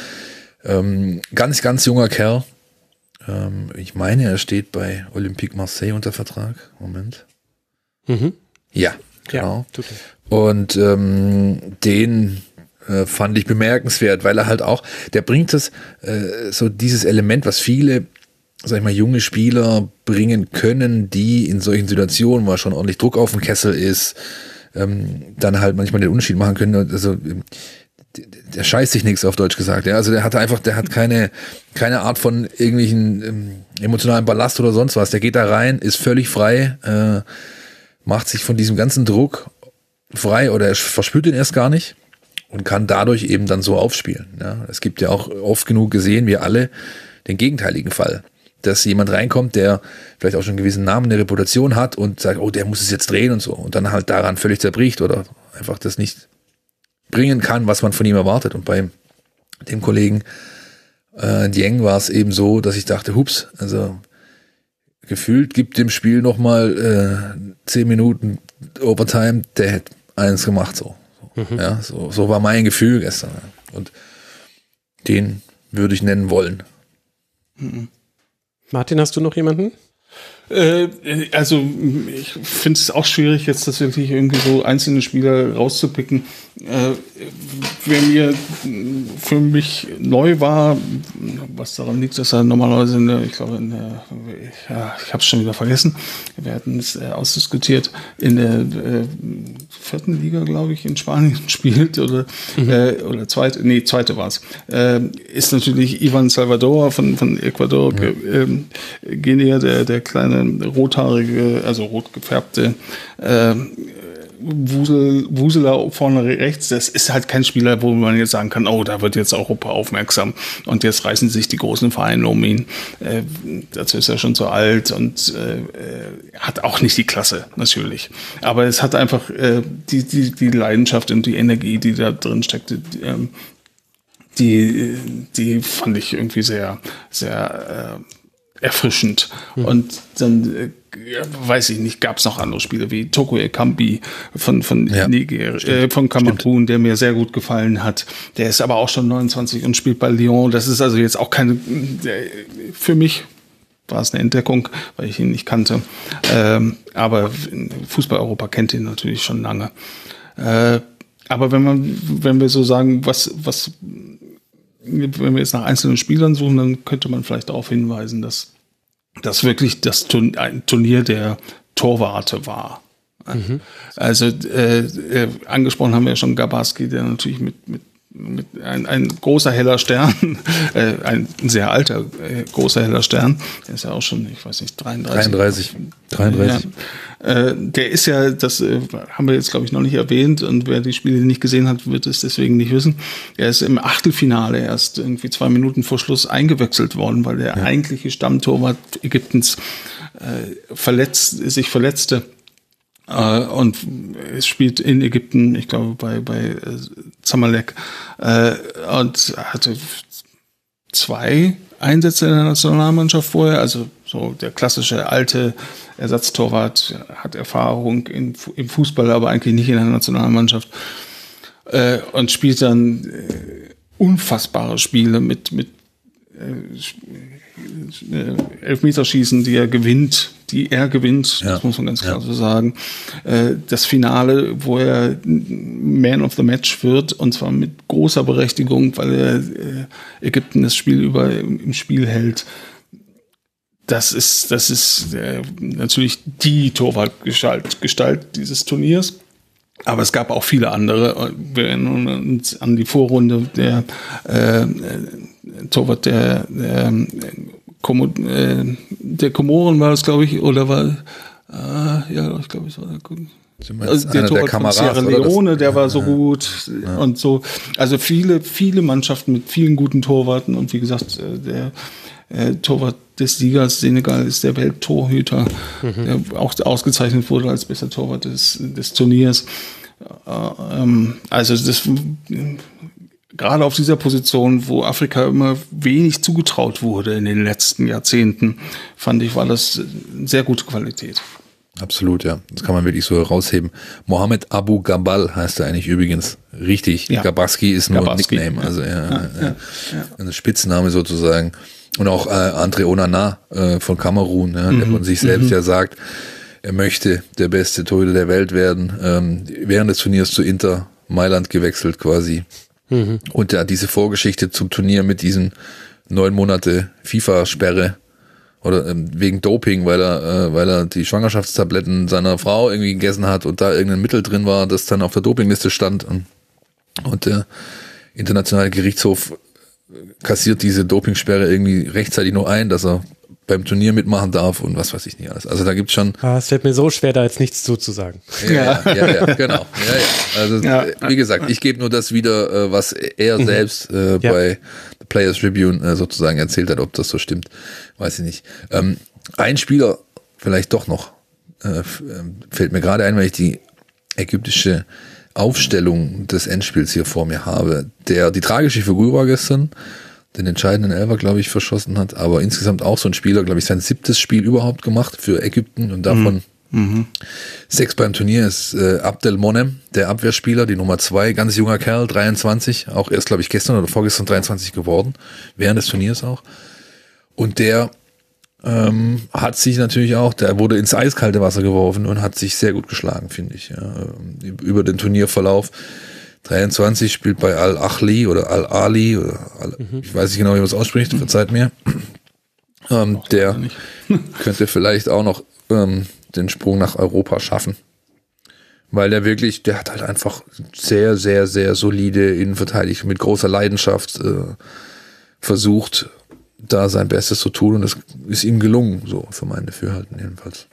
Ähm, ganz, ganz junger Kerl. Ähm, ich meine, er steht bei Olympique Marseille unter Vertrag. Moment. Mhm. Ja, genau. Ja, Und ähm, den äh, fand ich bemerkenswert, weil er halt auch, der bringt das, äh, so dieses Element, was viele sag ich mal, junge Spieler bringen können, die in solchen Situationen, wo schon ordentlich Druck auf dem Kessel ist, ähm, dann halt manchmal den Unterschied machen können. Also der scheißt sich nichts auf Deutsch gesagt. Ja? Also der hat einfach, der hat keine, keine Art von irgendwelchen ähm, emotionalen Ballast oder sonst was. Der geht da rein, ist völlig frei, äh, macht sich von diesem ganzen Druck frei oder er verspürt ihn erst gar nicht und kann dadurch eben dann so aufspielen. Ja? Es gibt ja auch oft genug gesehen, wir alle, den gegenteiligen Fall dass jemand reinkommt, der vielleicht auch schon einen gewissen Namen, eine Reputation hat und sagt, oh, der muss es jetzt drehen und so und dann halt daran völlig zerbricht oder einfach das nicht bringen kann, was man von ihm erwartet. Und bei dem Kollegen äh, Dieng war es eben so, dass ich dachte, hups, also gefühlt gibt dem Spiel nochmal äh, zehn Minuten Overtime, der hätte eins gemacht so. Mhm. Ja, so, so war mein Gefühl gestern. Und den würde ich nennen wollen. Mhm. Martin, hast du noch jemanden? Äh, also ich finde es auch schwierig, jetzt tatsächlich irgendwie so einzelne Spieler rauszupicken. Äh, wer mir für mich neu war, was daran liegt, dass er normalerweise in der, ich glaube, in der, ja, ich habe es schon wieder vergessen, wir hatten es äh, ausdiskutiert, in der äh, vierten Liga, glaube ich, in Spanien spielt oder, mhm. äh, oder zweite, nee, zweite war es, äh, ist natürlich Ivan Salvador von, von Ecuador, ja. ähm, Genia, der, der kleine rothaarige, also rot gefärbte äh, Wusel, Wuseler vorne rechts, das ist halt kein Spieler, wo man jetzt sagen kann, oh, da wird jetzt Europa aufmerksam und jetzt reißen sich die großen Vereine um ihn. Äh, dazu ist er schon zu alt und äh, hat auch nicht die Klasse, natürlich. Aber es hat einfach äh, die, die, die Leidenschaft und die Energie, die da drin steckt, ähm, die, die fand ich irgendwie sehr, sehr äh, erfrischend. Mhm. Und dann äh, weiß ich nicht, gab es noch andere Spiele wie Toko Ekambi von, von ja, Niger, äh, von Kamerun, der mir sehr gut gefallen hat. Der ist aber auch schon 29 und spielt bei Lyon. Das ist also jetzt auch keine, der, für mich war es eine Entdeckung, weil ich ihn nicht kannte. Ähm, aber Fußball-Europa kennt ihn natürlich schon lange. Äh, aber wenn man, wenn wir so sagen, was, was, wenn wir jetzt nach einzelnen Spielern suchen, dann könnte man vielleicht darauf hinweisen, dass das wirklich das Turnier, ein Turnier der Torwarte war. Mhm. Also äh, äh, angesprochen haben wir ja schon Gabarski, der natürlich mit mit ein, ein großer heller Stern, äh, ein sehr alter äh, großer heller Stern, der ist ja auch schon, ich weiß nicht, 33. 33. 33. Ja. Äh, der ist ja, das äh, haben wir jetzt glaube ich noch nicht erwähnt und wer die Spiele nicht gesehen hat, wird es deswegen nicht wissen. Er ist im Achtelfinale erst irgendwie zwei Minuten vor Schluss eingewechselt worden, weil der ja. eigentliche Stammtorwart Ägyptens äh, verletzt, sich verletzte äh, und es spielt in Ägypten, ich glaube bei, bei äh, Zamalek, äh, und hatte zwei Einsätze in der Nationalmannschaft vorher, also so der klassische alte Ersatztorwart hat Erfahrung in, im Fußball, aber eigentlich nicht in der Nationalmannschaft. Äh, und spielt dann äh, unfassbare Spiele mit mit äh, Elfmeterschießen, die er gewinnt, die er gewinnt, ja. das muss man ganz klar ja. so sagen. Äh, das Finale, wo er Man of the Match wird, und zwar mit großer Berechtigung, weil er äh, Ägypten das Spiel über im Spiel hält. Das ist, das ist natürlich die Torwartgestalt Gestalt dieses Turniers. Aber es gab auch viele andere. Wir erinnern uns an die Vorrunde der äh, Torwart der, der, Komo, äh, der Komoren war es, glaube ich, oder war, äh, ja, ich glaube, es war der, also der Torwart der von Sierra Leone, der war so gut ja. und so. Also viele, viele Mannschaften mit vielen guten Torwarten und wie gesagt, äh, der äh, Torwart des Siegers Senegal ist der Welttorhüter, mhm. der auch ausgezeichnet wurde als bester Torwart des, des Turniers. Äh, ähm, also das gerade auf dieser Position, wo Afrika immer wenig zugetraut wurde in den letzten Jahrzehnten, fand ich, war das eine sehr gute Qualität. Absolut, ja. Das kann man wirklich so herausheben. Mohammed Abu Gabal heißt er eigentlich übrigens richtig. Ja. Gabaski ist nur Gabaski, ein Nickname, also ja, ja, ja, ja. ein Spitzname sozusagen. Und auch äh, Andre Onana äh, von Kamerun, ja, mhm. der von sich selbst mhm. ja sagt, er möchte der beste Torhüter der Welt werden. Ähm, während des Turniers zu Inter Mailand gewechselt quasi. Mhm. Und ja, diese Vorgeschichte zum Turnier mit diesen neun Monate FIFA-Sperre oder ähm, wegen Doping, weil er, äh, weil er die Schwangerschaftstabletten seiner Frau irgendwie gegessen hat und da irgendein Mittel drin war, das dann auf der Dopingliste stand. Und, und der internationale Gerichtshof kassiert diese Dopingsperre irgendwie rechtzeitig nur ein, dass er beim Turnier mitmachen darf und was weiß ich nicht alles. Also da gibt's schon. Ah, es fällt mir so schwer, da jetzt nichts zuzusagen. Ja, ja, ja, ja genau. Ja, ja. Also ja. wie gesagt, ich gebe nur das wieder, äh, was er mhm. selbst äh, ja. bei The Players Tribune äh, sozusagen erzählt hat, ob das so stimmt, weiß ich nicht. Ähm, ein Spieler vielleicht doch noch äh, ähm, fällt mir gerade ein, weil ich die ägyptische Aufstellung des Endspiels hier vor mir habe. Der die tragische Figur war gestern den entscheidenden Elfer, glaube ich, verschossen hat, aber insgesamt auch so ein Spieler, glaube ich, sein siebtes Spiel überhaupt gemacht für Ägypten und davon mhm. sechs beim Turnier ist äh, Abdel Monem, der Abwehrspieler, die Nummer zwei, ganz junger Kerl, 23, auch erst, glaube ich, gestern oder vorgestern 23 geworden, während des Turniers auch. Und der ähm, hat sich natürlich auch, der wurde ins eiskalte Wasser geworfen und hat sich sehr gut geschlagen, finde ich. Ja. Ähm, über den Turnierverlauf. 23 spielt bei Al-Achli oder Al-Ali oder Al mhm. ich weiß nicht genau, wie man es ausspricht, verzeiht mir. Ähm, der könnte vielleicht auch noch ähm, den Sprung nach Europa schaffen. Weil der wirklich, der hat halt einfach sehr, sehr, sehr solide Innenverteidigung mit großer Leidenschaft äh, versucht, da sein Bestes zu tun und das ist ihm gelungen, so für mein Dafürhalten jedenfalls.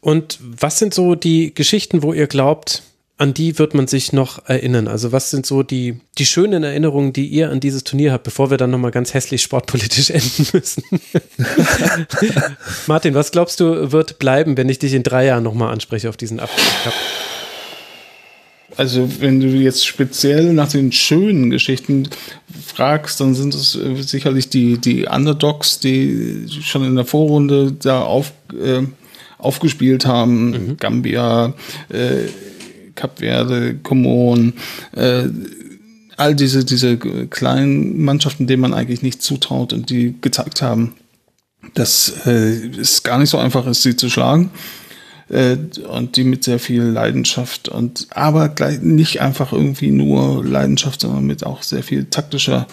Und was sind so die Geschichten, wo ihr glaubt, an die wird man sich noch erinnern? Also was sind so die, die schönen Erinnerungen, die ihr an dieses Turnier habt, bevor wir dann nochmal ganz hässlich sportpolitisch enden müssen? Martin, was glaubst du, wird bleiben, wenn ich dich in drei Jahren nochmal anspreche auf diesen Abschluss? Also wenn du jetzt speziell nach den schönen Geschichten fragst, dann sind es äh, sicherlich die, die Underdogs, die schon in der Vorrunde da auf, äh, aufgespielt haben. Mhm. Gambia, äh, Kap Verde, Comoren, äh, all diese, diese kleinen Mannschaften, denen man eigentlich nicht zutraut und die gezeigt haben, dass äh, es gar nicht so einfach ist, sie zu schlagen. Äh, und die mit sehr viel Leidenschaft und aber gleich nicht einfach irgendwie nur Leidenschaft, sondern mit auch sehr viel taktischer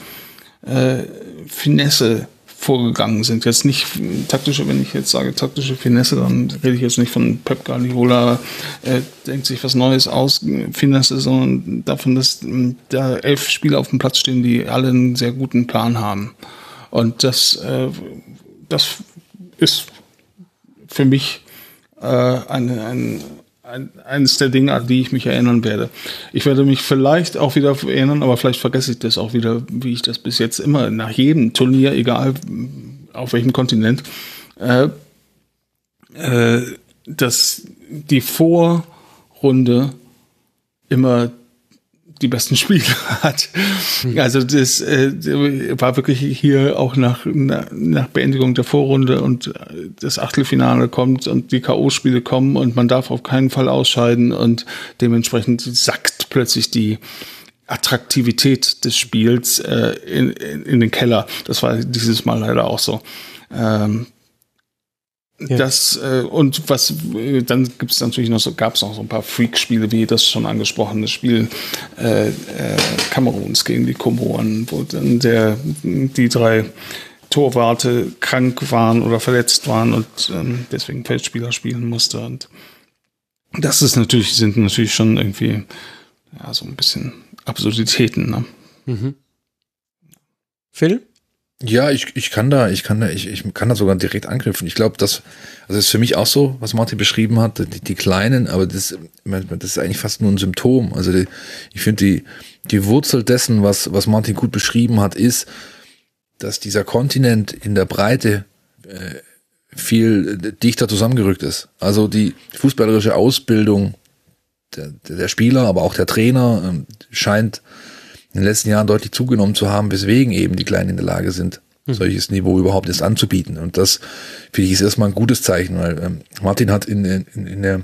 äh, Finesse vorgegangen sind. Jetzt nicht taktische, wenn ich jetzt sage taktische Finesse, dann rede ich jetzt nicht von Pep Guardiola, äh, denkt sich was Neues aus, Finesse, sondern davon, dass äh, da elf Spieler auf dem Platz stehen, die alle einen sehr guten Plan haben. Und das, äh, das ist für mich äh, eine, ein, ein, eines der Dinge, an die ich mich erinnern werde. Ich werde mich vielleicht auch wieder erinnern, aber vielleicht vergesse ich das auch wieder, wie ich das bis jetzt immer nach jedem Turnier, egal auf welchem Kontinent, äh, äh, dass die Vorrunde immer die besten Spiele hat. Mhm. Also das äh, war wirklich hier auch nach, nach Beendigung der Vorrunde und äh, das Achtelfinale kommt und die K.O.-Spiele kommen und man darf auf keinen Fall ausscheiden und dementsprechend sackt plötzlich die Attraktivität des Spiels äh, in, in, in den Keller. Das war dieses Mal leider auch so. Ähm, ja. Das äh, und was äh, dann gibt es natürlich noch so gab es noch so ein paar Freak-Spiele wie das schon angesprochene Spiel äh, äh, Kameruns gegen die Komoren, wo dann der die drei Torwarte krank waren oder verletzt waren und ähm, deswegen Feldspieler spielen musste und das ist natürlich sind natürlich schon irgendwie ja so ein bisschen Absurditäten. Ne? Mhm. Phil? Ja, ich, ich kann da, ich kann da, ich, ich kann da sogar direkt anknüpfen. Ich glaube, das, also das ist für mich auch so, was Martin beschrieben hat, die, die kleinen, aber das, das ist eigentlich fast nur ein Symptom. Also die, ich finde die, die Wurzel dessen, was, was Martin gut beschrieben hat, ist, dass dieser Kontinent in der Breite äh, viel dichter zusammengerückt ist. Also die fußballerische Ausbildung der, der Spieler, aber auch der Trainer äh, scheint in den letzten Jahren deutlich zugenommen zu haben, weswegen eben die Kleinen in der Lage sind, mhm. solches Niveau überhaupt erst anzubieten. Und das finde ich ist erstmal ein gutes Zeichen, weil ähm, Martin hat in, in, in der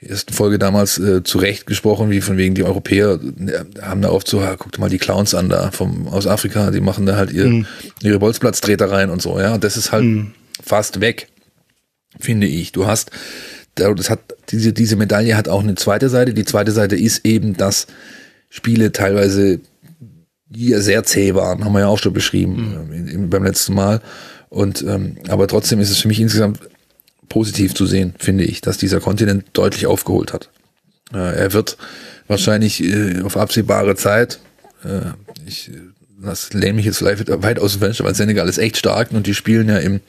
ersten Folge damals äh, zu Recht gesprochen, wie von wegen die Europäer äh, haben da oft so, ja, guckt mal die Clowns an da vom aus Afrika, die machen da halt ihr, mhm. ihre Bolzplatztreter rein und so, ja. Und das ist halt mhm. fast weg, finde ich. Du hast, das hat, diese, diese Medaille hat auch eine zweite Seite. Die zweite Seite ist eben, dass Spiele teilweise die sehr zäh waren, haben wir ja auch schon beschrieben mhm. in, beim letzten Mal. Und ähm, aber trotzdem ist es für mich insgesamt positiv zu sehen, finde ich, dass dieser Kontinent deutlich aufgeholt hat. Äh, er wird wahrscheinlich äh, auf absehbare Zeit, äh, ich das lehne mich jetzt vielleicht weit aus dem Fenster, weil Senegal ist echt stark und die spielen ja im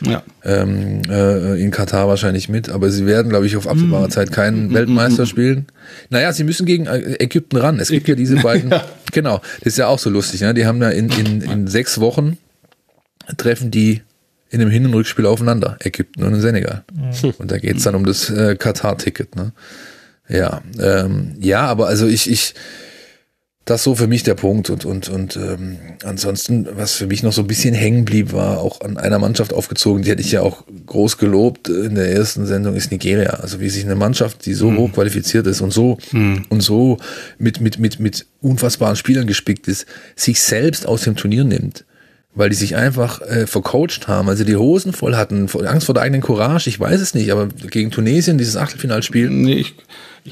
ja. Ähm, äh, in Katar wahrscheinlich mit, aber sie werden, glaube ich, auf absehbare mm. Zeit keinen mm. Weltmeister spielen. Naja, sie müssen gegen äh, Ägypten ran. Es gibt ja diese beiden, ja. genau, das ist ja auch so lustig, ne? Die haben ja in, in, in sechs Wochen treffen die in einem Hin- und Rückspiel aufeinander, Ägypten und Senegal. Mhm. Und da geht's dann um das äh, Katar-Ticket, ne? Ja, ähm, ja, aber also ich, ich, das so für mich der Punkt. Und, und, und ähm, ansonsten, was für mich noch so ein bisschen hängen blieb, war auch an einer Mannschaft aufgezogen, die hätte ich ja auch groß gelobt in der ersten Sendung, ist Nigeria. Also wie sich eine Mannschaft, die so mhm. hoch qualifiziert ist und so mhm. und so mit, mit, mit, mit unfassbaren Spielern gespickt ist, sich selbst aus dem Turnier nimmt. Weil die sich einfach äh, vercoacht haben, also die Hosen voll hatten, Angst vor der eigenen Courage, ich weiß es nicht, aber gegen Tunesien, dieses Achtelfinalspiel. Nee, ich,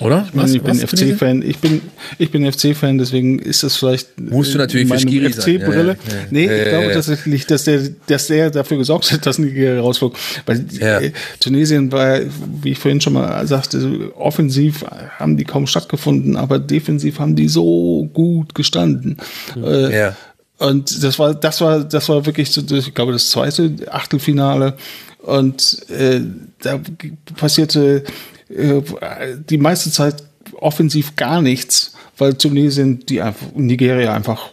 oder? Ich, meine, ich bin FC-Fan. Ich bin, ich bin FC-Fan, deswegen ist das vielleicht. Musst du natürlich meine FC-Brille. Ja, ja, ja. Nee, ich glaube tatsächlich, dass der, dass der dafür gesorgt hat, dass Nigeria rausflog. Weil äh, Tunesien war, wie ich vorhin schon mal sagte, offensiv haben die kaum stattgefunden, aber defensiv haben die so gut gestanden. Äh, ja. Und das war, das war, das war wirklich, so, ich glaube, das zweite Achtelfinale. Und äh, da passierte äh, die meiste Zeit offensiv gar nichts, weil Tunesien, die Nigeria einfach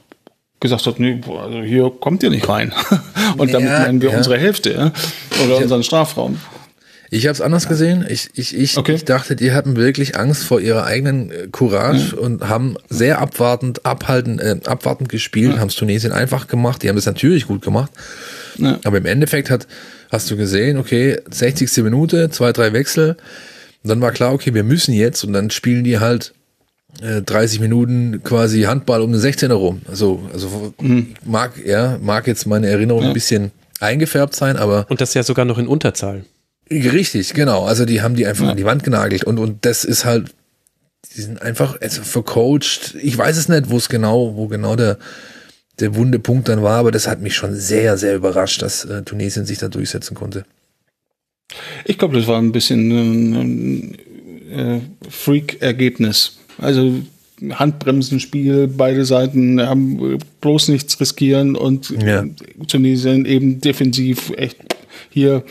gesagt hat, nee, also hier kommt ihr nicht rein. Und damit ja, meinen wir ja. unsere Hälfte oder unseren Strafraum. Ich habe es anders gesehen. Ich, ich, ich, okay. ich dachte, die hatten wirklich Angst vor ihrer eigenen äh, Courage ja. und haben sehr abwartend, abhalten, äh, abwartend gespielt, ja. haben es Tunesien einfach gemacht. Die haben es natürlich gut gemacht. Ja. Aber im Endeffekt hat, hast du gesehen, okay, 60. Minute, zwei, drei Wechsel. Und dann war klar, okay, wir müssen jetzt und dann spielen die halt äh, 30 Minuten quasi Handball um den 16er rum. Also, also mhm. mag, ja, mag jetzt meine Erinnerung ja. ein bisschen eingefärbt sein, aber. Und das ja sogar noch in Unterzahl. Richtig, genau. Also die haben die einfach ja. an die Wand genagelt und, und das ist halt, die sind einfach also vercoacht. Ich weiß es nicht, wo es genau, wo genau der, der wunde Punkt dann war, aber das hat mich schon sehr, sehr überrascht, dass äh, Tunesien sich da durchsetzen konnte. Ich glaube, das war ein bisschen ein, ein äh, Freak-Ergebnis. Also Handbremsenspiel, beide Seiten haben bloß nichts riskieren und ja. Tunesien eben defensiv echt hier,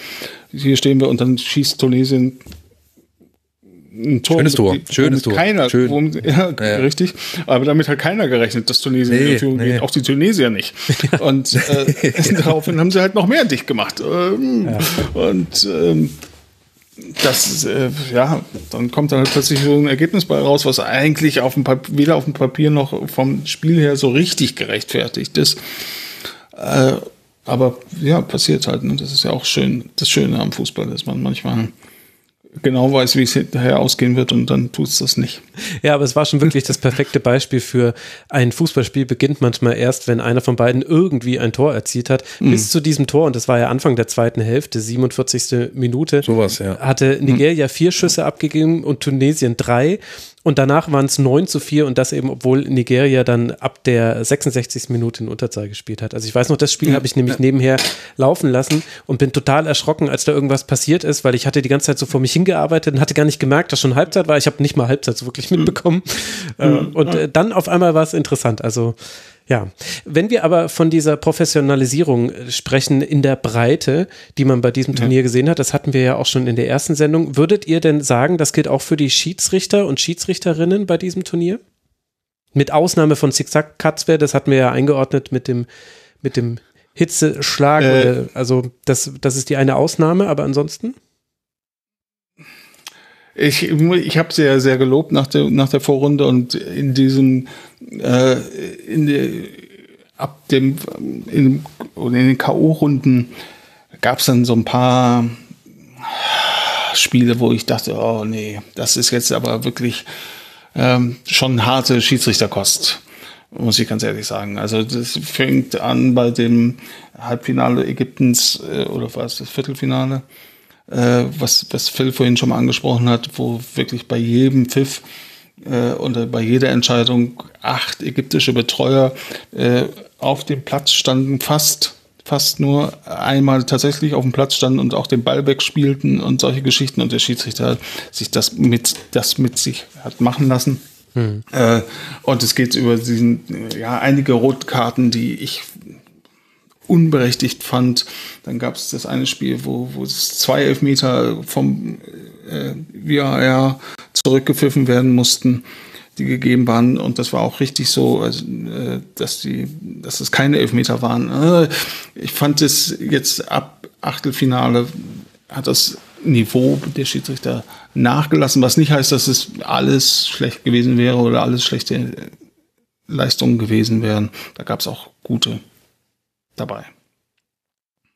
hier stehen wir und dann schießt Tunesien ein Tor. Schönes Tor. Schönes Tor. Keiner, Schön. Wo, ja, ja, richtig. Aber damit hat keiner gerechnet, dass Tunesien nee, in Führung nee. geht. Auch die Tunesier nicht. Und äh, daraufhin haben sie halt noch mehr dicht gemacht. Ähm. Und ähm, das, äh, ja, dann kommt dann halt plötzlich so ein Ergebnis bei raus, was eigentlich auf dem Papier, weder auf dem Papier noch vom Spiel her so richtig gerechtfertigt ist. Äh, aber ja, passiert halt. Ne? Das ist ja auch schön, das Schöne am Fußball, dass man manchmal genau weiß, wie es hinterher ausgehen wird und dann tut es das nicht. Ja, aber es war schon wirklich das perfekte Beispiel für ein Fußballspiel beginnt manchmal erst, wenn einer von beiden irgendwie ein Tor erzielt hat. Mhm. Bis zu diesem Tor, und das war ja Anfang der zweiten Hälfte, 47. Minute, Sowas, ja. hatte Nigeria vier Schüsse abgegeben und Tunesien drei. Und danach waren es 9 zu 4 und das eben, obwohl Nigeria dann ab der 66. Minute in Unterzahl gespielt hat. Also ich weiß noch, das Spiel ja, habe ich nämlich nebenher laufen lassen und bin total erschrocken, als da irgendwas passiert ist, weil ich hatte die ganze Zeit so vor mich hingearbeitet und hatte gar nicht gemerkt, dass schon Halbzeit war. Ich habe nicht mal Halbzeit so wirklich mitbekommen. Mhm. und äh, dann auf einmal war es interessant. Also ja, wenn wir aber von dieser Professionalisierung äh, sprechen in der Breite, die man bei diesem Turnier ja. gesehen hat, das hatten wir ja auch schon in der ersten Sendung, würdet ihr denn sagen, das gilt auch für die Schiedsrichter und Schiedsrichterinnen bei diesem Turnier? Mit Ausnahme von Zigzag Katzwer, das hatten wir ja eingeordnet mit dem, mit dem Hitzeschlag, äh, also das, das ist die eine Ausnahme, aber ansonsten? Ich, ich habe sehr, sehr gelobt nach der, nach der Vorrunde und in diesem, äh, in der, ab dem, in, in den K.O.-Runden gab es dann so ein paar Spiele, wo ich dachte, oh nee, das ist jetzt aber wirklich ähm, schon harte Schiedsrichterkost, muss ich ganz ehrlich sagen. Also das fängt an bei dem Halbfinale Ägyptens äh, oder was das Viertelfinale äh, was, was Phil vorhin schon mal angesprochen hat, wo wirklich bei jedem Pfiff äh, und bei jeder Entscheidung acht ägyptische Betreuer äh, auf dem Platz standen, fast fast nur einmal tatsächlich auf dem Platz standen und auch den Ball wegspielten und solche Geschichten und der Schiedsrichter sich das mit, das mit sich hat machen lassen. Hm. Äh, und es geht über diesen, ja, einige Rotkarten, die ich unberechtigt fand. Dann gab es das eine Spiel, wo, wo es zwei Elfmeter vom äh, VAR zurückgepfiffen werden mussten, die gegeben waren. Und das war auch richtig so, also, äh, dass, die, dass es keine Elfmeter waren. Äh, ich fand es jetzt ab Achtelfinale hat das Niveau der Schiedsrichter nachgelassen, was nicht heißt, dass es alles schlecht gewesen wäre oder alles schlechte Leistungen gewesen wären. Da gab es auch gute dabei.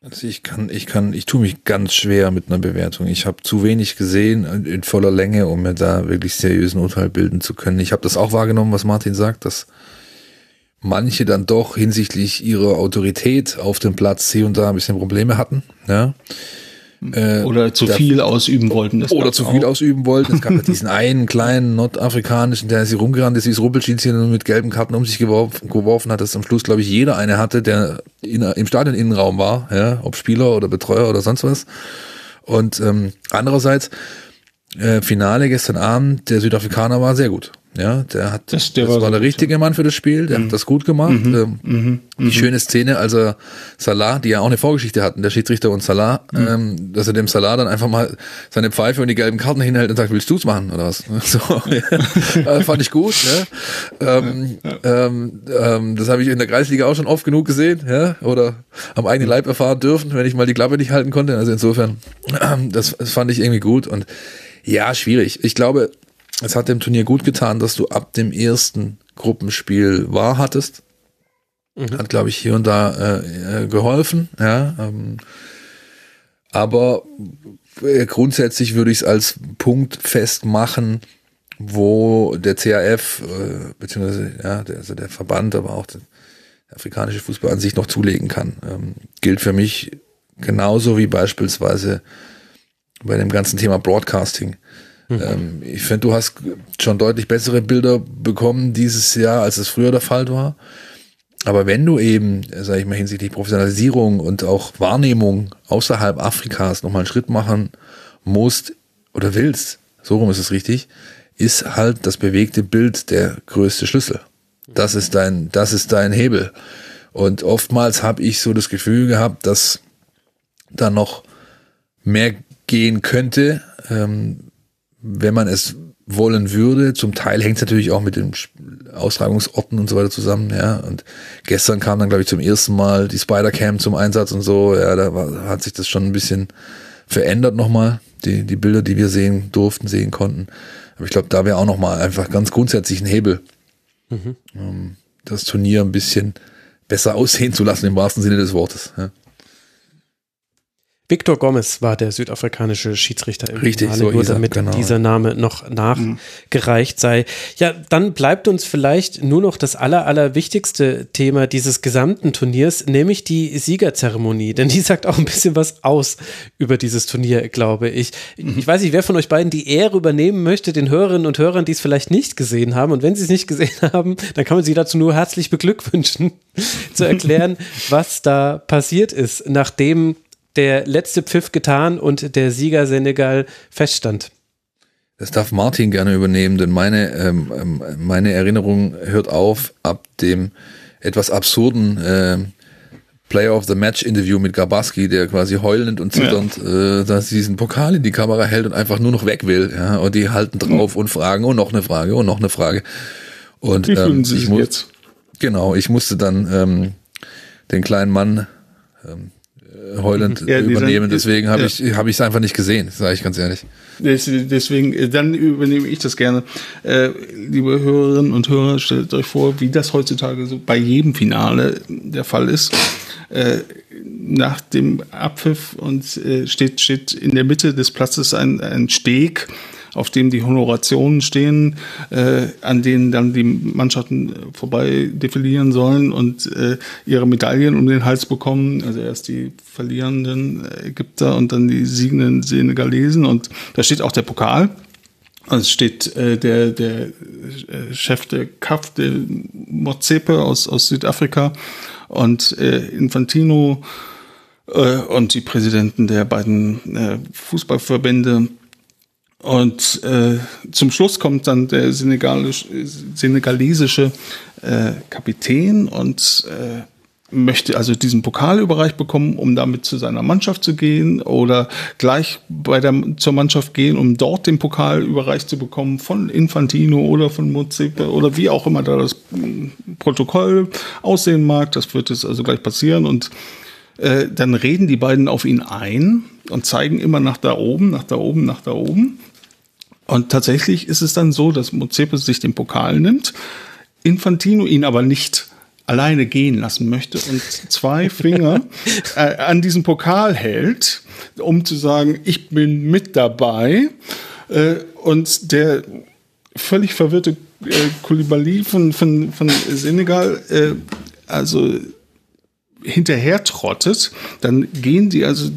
Also ich kann, ich kann, ich tue mich ganz schwer mit einer Bewertung. Ich habe zu wenig gesehen in voller Länge, um mir da wirklich seriösen Urteil bilden zu können. Ich habe das auch wahrgenommen, was Martin sagt, dass manche dann doch hinsichtlich ihrer Autorität auf dem Platz hier und da ein bisschen Probleme hatten. Ja. Äh, oder zu viel ausüben wollten. Das oder zu viel auch. ausüben wollten. Es gab ja diesen einen kleinen nordafrikanischen, der sie rumgerannt ist, dieses Ruppelschinchen mit gelben Karten um sich geworfen, geworfen hat, dass am Schluss, glaube ich, jeder eine hatte, der in, im Stadioninnenraum war, ja, ob Spieler oder Betreuer oder sonst was. Und ähm, andererseits, äh, Finale gestern Abend, der Südafrikaner war sehr gut. Ja, der hat, das, der das war, war der richtige Mann für das Spiel, der mhm. hat das gut gemacht. Mhm. Ähm, mhm. Die mhm. schöne Szene, als er Salah, die ja auch eine Vorgeschichte hatten, der Schiedsrichter und Salah, mhm. ähm, dass er dem Salah dann einfach mal seine Pfeife und die gelben Karten hinhält und sagt, willst du's machen oder was? So, ja. fand ich gut. Ähm, ähm, ähm, das habe ich in der Kreisliga auch schon oft genug gesehen, ja, oder am eigenen Leib erfahren dürfen, wenn ich mal die Klappe nicht halten konnte. Also insofern, das, das fand ich irgendwie gut und ja, schwierig. Ich glaube, es hat dem Turnier gut getan, dass du ab dem ersten Gruppenspiel wahr hattest. Mhm. Hat, glaube ich, hier und da äh, äh, geholfen. Ja, ähm, aber äh, grundsätzlich würde ich es als Punkt festmachen, wo der CAF, äh, beziehungsweise ja, der, also der Verband, aber auch der afrikanische Fußball an sich noch zulegen kann. Ähm, gilt für mich genauso wie beispielsweise bei dem ganzen Thema Broadcasting. Mhm. Ähm, ich finde, du hast schon deutlich bessere Bilder bekommen dieses Jahr, als es früher der Fall war. Aber wenn du eben, sage ich mal, hinsichtlich Professionalisierung und auch Wahrnehmung außerhalb Afrikas nochmal einen Schritt machen musst oder willst, so rum ist es richtig, ist halt das bewegte Bild der größte Schlüssel. Das ist dein, das ist dein Hebel. Und oftmals habe ich so das Gefühl gehabt, dass da noch mehr gehen könnte, ähm, wenn man es wollen würde. Zum Teil hängt es natürlich auch mit den Austragungsorten und so weiter zusammen, ja. Und gestern kam dann, glaube ich, zum ersten Mal die Spider-Cam zum Einsatz und so. Ja, da war, hat sich das schon ein bisschen verändert nochmal. Die, die Bilder, die wir sehen durften, sehen konnten. Aber ich glaube, da wäre auch nochmal einfach ganz grundsätzlich ein Hebel, mhm. um das Turnier ein bisschen besser aussehen zu lassen, im wahrsten Sinne des Wortes. Ja. Victor Gomez war der südafrikanische Schiedsrichter im Richtig, Finale, so nur damit genau. dieser Name noch nachgereicht sei. Ja, dann bleibt uns vielleicht nur noch das aller, aller wichtigste Thema dieses gesamten Turniers, nämlich die Siegerzeremonie. Denn die sagt auch ein bisschen was aus über dieses Turnier, glaube ich. Mhm. Ich weiß nicht, wer von euch beiden die Ehre übernehmen möchte, den Hörerinnen und Hörern, die es vielleicht nicht gesehen haben. Und wenn sie es nicht gesehen haben, dann kann man sie dazu nur herzlich beglückwünschen, zu erklären, was da passiert ist, nachdem der letzte Pfiff getan und der Sieger Senegal feststand. Das darf Martin gerne übernehmen, denn meine, ähm, ähm, meine Erinnerung hört auf ab dem etwas absurden äh, Player of the Match Interview mit Gabaski, der quasi heulend und zitternd ja. äh, dass diesen Pokal in die Kamera hält und einfach nur noch weg will. Ja, und die halten drauf mhm. und fragen und noch eine Frage und noch eine Frage. Und Wie ähm, Sie ich muss, jetzt? Genau, ich musste dann ähm, den kleinen Mann ähm, heulend ja, übernehmen. Deswegen habe ja. ich habe ich es einfach nicht gesehen, sage ich ganz ehrlich. Deswegen, äh, dann übernehme ich das gerne. Äh, liebe Hörerinnen und Hörer, stellt euch vor, wie das heutzutage so bei jedem Finale der Fall ist. Äh, nach dem Abpfiff und äh, steht, steht in der Mitte des Platzes ein, ein Steg auf dem die Honorationen stehen, äh, an denen dann die Mannschaften vorbei defilieren sollen und äh, ihre Medaillen um den Hals bekommen. Also erst die verlierenden Ägypter und dann die siegenden Senegalesen. Und da steht auch der Pokal. Also es steht äh, der, der äh, Chef der CAF, der Motsepe aus, aus Südafrika und äh, Infantino äh, und die Präsidenten der beiden äh, Fußballverbände und äh, zum Schluss kommt dann der senegalesische äh, Kapitän und äh, möchte also diesen Pokal überreicht bekommen, um damit zu seiner Mannschaft zu gehen oder gleich bei der, zur Mannschaft gehen, um dort den Pokal überreicht zu bekommen von Infantino oder von Muzipe oder wie auch immer da das Protokoll aussehen mag. Das wird jetzt also gleich passieren und äh, dann reden die beiden auf ihn ein und zeigen immer nach da oben, nach da oben, nach da oben. Und tatsächlich ist es dann so, dass Mozepe sich den Pokal nimmt, Infantino ihn aber nicht alleine gehen lassen möchte und zwei Finger äh, an diesem Pokal hält, um zu sagen, ich bin mit dabei. Äh, und der völlig verwirrte äh, Koulibaly von, von, von Senegal, äh, also hinterher trottet, dann gehen die also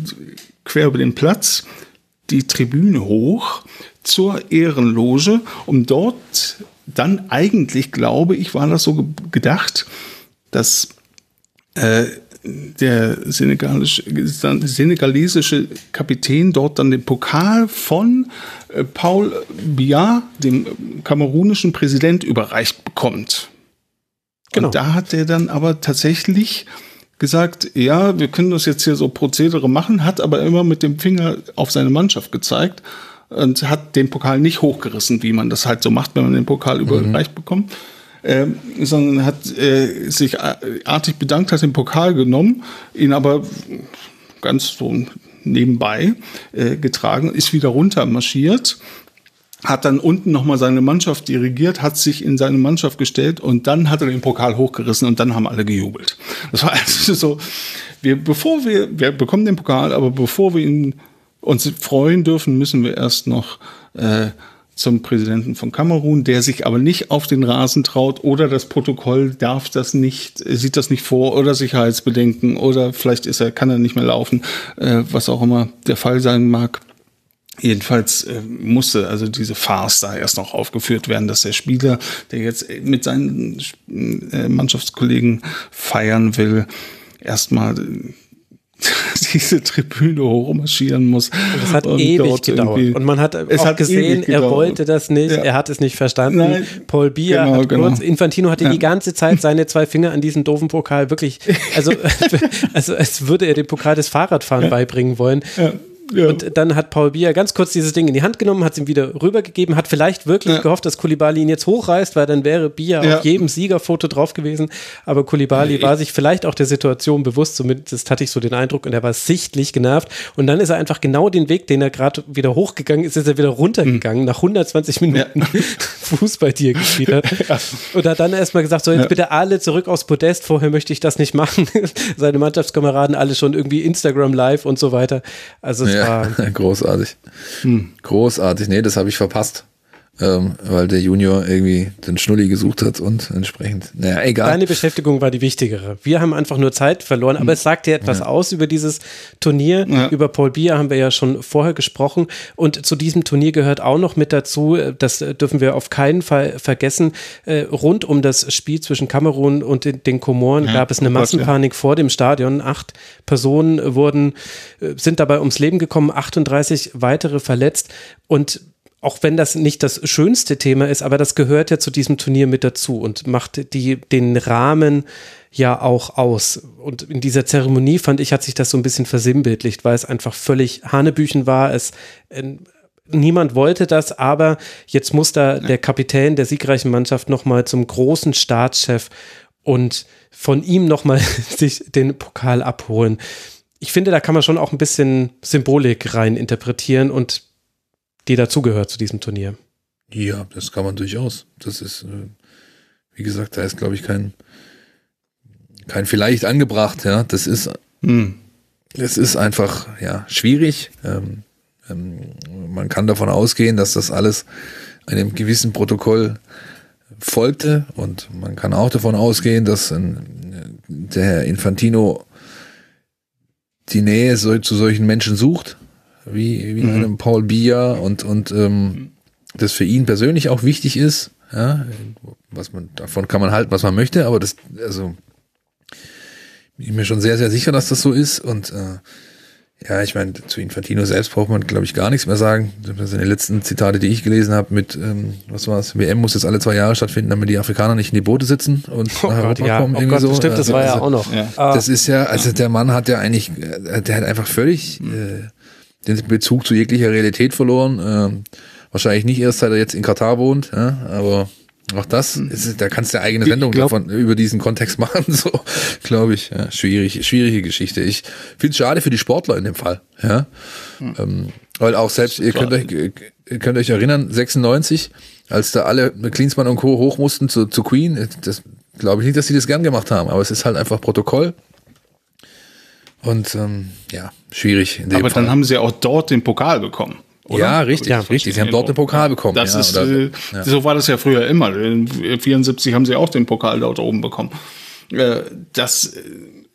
quer über den Platz die Tribüne hoch zur Ehrenloge, um dort dann eigentlich, glaube ich, war das so gedacht, dass äh, der senegalische, senegalesische Kapitän dort dann den Pokal von äh, Paul Biya, dem kamerunischen Präsident, überreicht bekommt. Genau. Und da hat er dann aber tatsächlich gesagt, ja, wir können das jetzt hier so Prozedere machen, hat aber immer mit dem Finger auf seine Mannschaft gezeigt und hat den Pokal nicht hochgerissen, wie man das halt so macht, wenn man den Pokal mhm. überreicht bekommt. Ähm, sondern hat äh, sich artig bedankt, hat den Pokal genommen, ihn aber ganz so nebenbei äh, getragen, ist wieder runter marschiert, hat dann unten nochmal seine Mannschaft dirigiert, hat sich in seine Mannschaft gestellt und dann hat er den Pokal hochgerissen und dann haben alle gejubelt. Das war also so, wir, bevor wir, wir bekommen den Pokal, aber bevor wir ihn uns freuen dürfen, müssen wir erst noch äh, zum Präsidenten von Kamerun, der sich aber nicht auf den Rasen traut oder das Protokoll darf das nicht, sieht das nicht vor oder Sicherheitsbedenken oder vielleicht ist er, kann er nicht mehr laufen, äh, was auch immer der Fall sein mag. Jedenfalls äh, musste also diese Farce da erst noch aufgeführt werden, dass der Spieler, der jetzt mit seinen äh, Mannschaftskollegen feiern will, erstmal diese Tribüne hochmarschieren muss. Und das hat ewig gedauert. Und man hat es auch hat gesehen, er wollte das nicht, ja. er hat es nicht verstanden. Nein. Paul Bier genau, hat kurz, genau. Infantino hatte ja. die ganze Zeit seine zwei Finger an diesem doofen Pokal wirklich, also, also als würde er den Pokal des Fahrradfahren beibringen wollen. Ja. Und dann hat Paul Bier ganz kurz dieses Ding in die Hand genommen, hat es ihm wieder rübergegeben, hat vielleicht wirklich ja. gehofft, dass Kulibali ihn jetzt hochreißt, weil dann wäre Bier ja. auf jedem Siegerfoto drauf gewesen. Aber Kulibali war sich vielleicht auch der Situation bewusst, zumindest hatte ich so den Eindruck, und er war sichtlich genervt. Und dann ist er einfach genau den Weg, den er gerade wieder hochgegangen ist, ist er wieder runtergegangen, mhm. nach 120 Minuten Fußball dir gespielt hat. Und hat dann erstmal gesagt, so jetzt bitte alle zurück aufs Podest, vorher möchte ich das nicht machen. Seine Mannschaftskameraden alle schon irgendwie Instagram live und so weiter. Also es ja, großartig. Hm. Großartig. Nee, das habe ich verpasst. Ähm, weil der Junior irgendwie den Schnulli gesucht hat und entsprechend, naja, egal. Deine Beschäftigung war die wichtigere. Wir haben einfach nur Zeit verloren, aber es sagt dir etwas ja. aus über dieses Turnier. Ja. Über Paul Bier haben wir ja schon vorher gesprochen und zu diesem Turnier gehört auch noch mit dazu, das dürfen wir auf keinen Fall vergessen, äh, rund um das Spiel zwischen Kamerun und den, den Komoren ja, gab es eine Massenpanik vor dem Stadion. Acht Personen wurden, äh, sind dabei ums Leben gekommen, 38 weitere verletzt und auch wenn das nicht das schönste Thema ist, aber das gehört ja zu diesem Turnier mit dazu und macht die, den Rahmen ja auch aus. Und in dieser Zeremonie fand ich, hat sich das so ein bisschen versinnbildlicht, weil es einfach völlig Hanebüchen war. Es, äh, niemand wollte das, aber jetzt muss da der Kapitän der siegreichen Mannschaft nochmal zum großen Staatschef und von ihm nochmal sich den Pokal abholen. Ich finde, da kann man schon auch ein bisschen Symbolik rein interpretieren und die dazugehört zu diesem Turnier. Ja, das kann man durchaus. Das ist, äh, wie gesagt, da ist, glaube ich, kein, kein vielleicht angebracht, ja. Das ist, hm. es ist einfach, ja, schwierig. Ähm, ähm, man kann davon ausgehen, dass das alles einem gewissen Protokoll folgte und man kann auch davon ausgehen, dass äh, der Herr Infantino die Nähe so, zu solchen Menschen sucht wie, wie mhm. einem Paul Biya und, und ähm, das für ihn persönlich auch wichtig ist. Ja, was man, davon kann man halten, was man möchte, aber das, also, bin ich mir schon sehr, sehr sicher, dass das so ist und äh, ja, ich meine, zu Infantino selbst braucht man, glaube ich, gar nichts mehr sagen. Das sind die letzten Zitate, die ich gelesen habe mit, ähm, was war es, WM muss jetzt alle zwei Jahre stattfinden, damit die Afrikaner nicht in die Boote sitzen und oh nach Gott, ja. kommen. Oh irgendwie Gott, so. Stimmt, das war also, ja auch noch. Ja. Das ist ja, also der Mann hat ja eigentlich, äh, der hat einfach völlig äh, den Bezug zu jeglicher Realität verloren. Ähm, wahrscheinlich nicht erst, seit er jetzt in Katar wohnt, ja, aber auch das, ist, da kannst du eine eigene Sendung glaub, davon über diesen Kontext machen, so glaube ich. Ja, schwierig, schwierige Geschichte. Ich finde es schade für die Sportler in dem Fall, ja, hm. ähm, weil auch selbst ihr könnt euch, ihr könnt euch erinnern, 96, als da alle Klinsmann und Co. hoch mussten zu, zu Queen, das glaube ich nicht, dass sie das gern gemacht haben, aber es ist halt einfach Protokoll. Und ähm, ja, schwierig. Aber Fall. dann haben sie auch dort den Pokal bekommen. Oder? Ja, richtig, Ja, richtig. Sie haben dort den Pokal bekommen. Das ja, ist, oder- äh, ja. So war das ja früher immer. In 74 haben sie auch den Pokal dort oben bekommen. Äh, Das äh,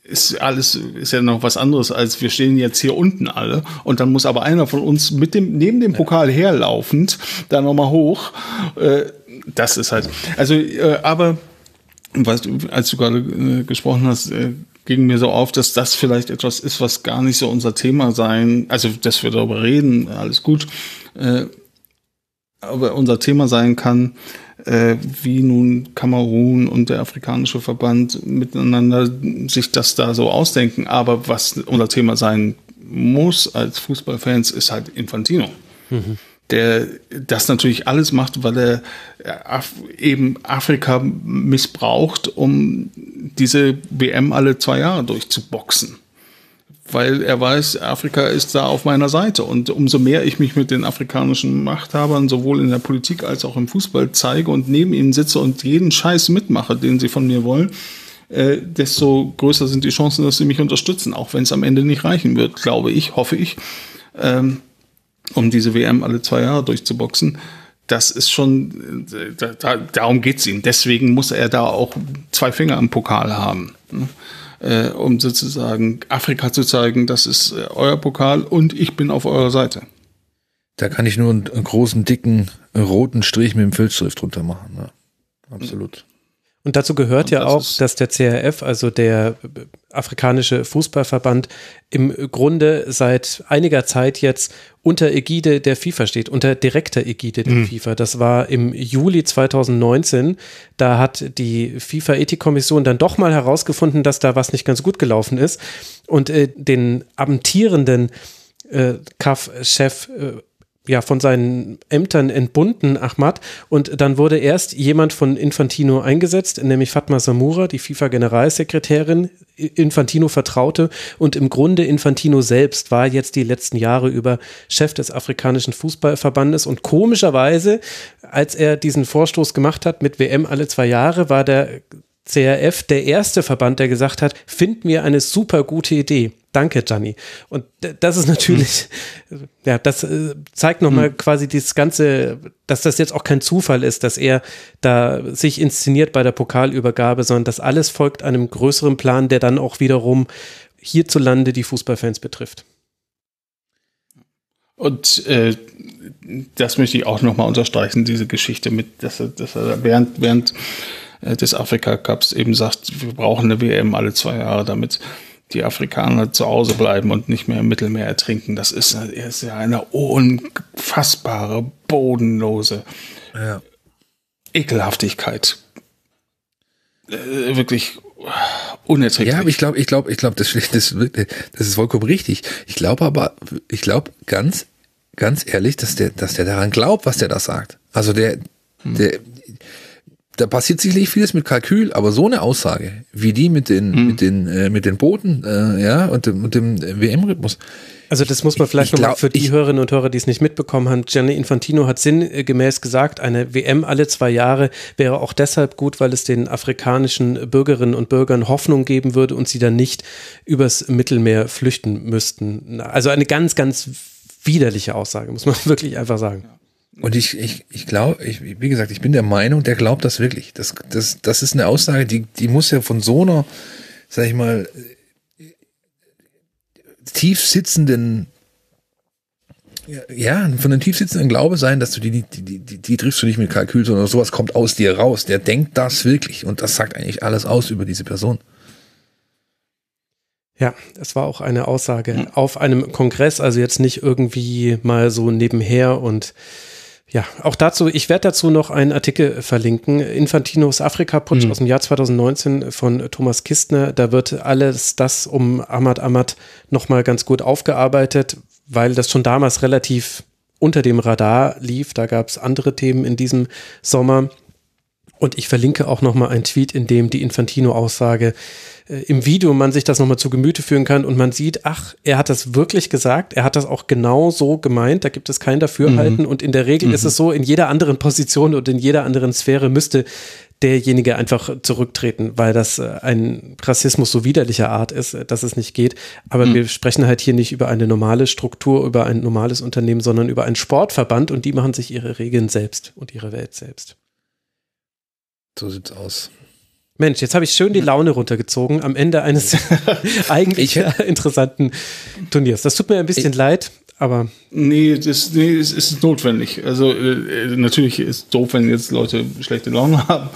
ist alles, ist ja noch was anderes, als wir stehen jetzt hier unten alle und dann muss aber einer von uns mit dem, neben dem Pokal herlaufend da nochmal hoch. Das ist halt, also, aber, weißt du, als du gerade gesprochen hast, ging mir so auf, dass das vielleicht etwas ist, was gar nicht so unser Thema sein, also dass wir darüber reden, alles gut, äh, aber unser Thema sein kann, äh, wie nun Kamerun und der afrikanische Verband miteinander sich das da so ausdenken. Aber was unser Thema sein muss als Fußballfans, ist halt Infantino. Der das natürlich alles macht, weil er äh, Af eben Afrika missbraucht, um diese WM alle zwei Jahre durchzuboxen weil er weiß, Afrika ist da auf meiner Seite. Und umso mehr ich mich mit den afrikanischen Machthabern sowohl in der Politik als auch im Fußball zeige und neben ihnen sitze und jeden Scheiß mitmache, den sie von mir wollen, äh, desto größer sind die Chancen, dass sie mich unterstützen, auch wenn es am Ende nicht reichen wird, glaube ich, hoffe ich, ähm, um diese WM alle zwei Jahre durchzuboxen. Das ist schon, da, da, darum geht's ihm. Deswegen muss er da auch zwei Finger am Pokal haben. Ne? äh, um sozusagen Afrika zu zeigen, das ist äh, euer Pokal und ich bin auf eurer Seite. Da kann ich nur einen, einen großen, dicken, roten Strich mit dem Filzstift drunter machen. Ja. Absolut. Und dazu gehört Und ja das auch, dass der CRF, also der äh, afrikanische Fußballverband, im Grunde seit einiger Zeit jetzt unter Ägide der FIFA steht, unter direkter Ägide der FIFA. Das war im Juli 2019. Da hat die FIFA-Ethikkommission dann doch mal herausgefunden, dass da was nicht ganz gut gelaufen ist und äh, den amtierenden äh, CAF-Chef äh, ja, von seinen Ämtern entbunden, Ahmad. Und dann wurde erst jemand von Infantino eingesetzt, nämlich Fatma Samura, die FIFA-Generalsekretärin. Infantino vertraute und im Grunde Infantino selbst war jetzt die letzten Jahre über Chef des afrikanischen Fußballverbandes und komischerweise, als er diesen Vorstoß gemacht hat mit WM alle zwei Jahre, war der CRF der erste Verband, der gesagt hat, find mir eine super gute Idee. Danke, Gianni. Und das ist natürlich, ja, das äh, zeigt nochmal quasi dieses Ganze, dass das jetzt auch kein Zufall ist, dass er da sich inszeniert bei der Pokalübergabe, sondern das alles folgt einem größeren Plan, der dann auch wiederum hierzulande die Fußballfans betrifft. Und äh, das möchte ich auch nochmal unterstreichen, diese Geschichte mit, dass er, dass er während, während äh, des Afrika Cups eben sagt, wir brauchen eine WM alle zwei Jahre, damit die Afrikaner zu Hause bleiben und nicht mehr im Mittelmeer ertrinken. Das ist, ist ja eine unfassbare, bodenlose Ja. Ekelhaftigkeit. Äh, wirklich unerträglich. Ja, aber ich glaube, ich glaube, ich glaube, das, das, das ist vollkommen richtig. Ich glaube aber, ich glaube ganz, ganz ehrlich, dass der, dass der daran glaubt, was der da sagt. Also der, der, da passiert sicherlich vieles mit Kalkül, aber so eine Aussage, wie die mit den, mit den, äh, mit den Booten, äh, ja, und dem, und dem WM-Rhythmus. Also das muss man vielleicht ich nochmal glaub, für die ich- Hörerinnen und Hörer, die es nicht mitbekommen haben. Gianni Infantino hat sinngemäß gesagt, eine WM alle zwei Jahre wäre auch deshalb gut, weil es den afrikanischen Bürgerinnen und Bürgern Hoffnung geben würde und sie dann nicht übers Mittelmeer flüchten müssten. Also eine ganz, ganz widerliche Aussage, muss man wirklich einfach sagen. Und ich, ich, ich glaube, ich, wie gesagt, ich bin der Meinung, der glaubt das wirklich. Das, das, das ist eine Aussage, die, die muss ja von so einer, sag ich mal, tief sitzenden, ja, von einem tief sitzenden Glaube sein, dass du die, die, die, die, triffst du nicht mit Kalkül, sondern sowas kommt aus dir raus. Der denkt das wirklich und das sagt eigentlich alles aus über diese Person. Ja, es war auch eine Aussage auf einem Kongress, also jetzt nicht irgendwie mal so nebenher und ja, auch dazu, ich werde dazu noch einen Artikel verlinken. Infantinos Afrika-Putsch aus dem Jahr 2019 von Thomas Kistner. Da wird alles das um Ahmad Ahmad nochmal ganz gut aufgearbeitet, weil das schon damals relativ unter dem Radar lief. Da gab es andere Themen in diesem Sommer. Und ich verlinke auch nochmal einen Tweet, in dem die Infantino-Aussage äh, im Video man sich das nochmal zu Gemüte führen kann und man sieht, ach, er hat das wirklich gesagt, er hat das auch genau so gemeint, da gibt es kein Dafürhalten und in der Regel ist es so, in jeder anderen Position und in jeder anderen Sphäre müsste derjenige einfach zurücktreten, weil das äh, ein Rassismus so widerlicher Art ist, äh, dass es nicht geht. Aber mhm. wir sprechen halt hier nicht über eine normale Struktur, über ein normales Unternehmen, sondern über einen Sportverband und die machen sich ihre Regeln selbst und ihre Welt selbst. So sieht's aus. Mensch, jetzt habe ich schön die Laune runtergezogen am Ende eines eigentlich interessanten Turniers. Das tut mir ein bisschen ja. leid, aber. Nee, das, nee, es ist notwendig. Also äh, natürlich ist es doof, wenn jetzt Leute schlechte Laune haben,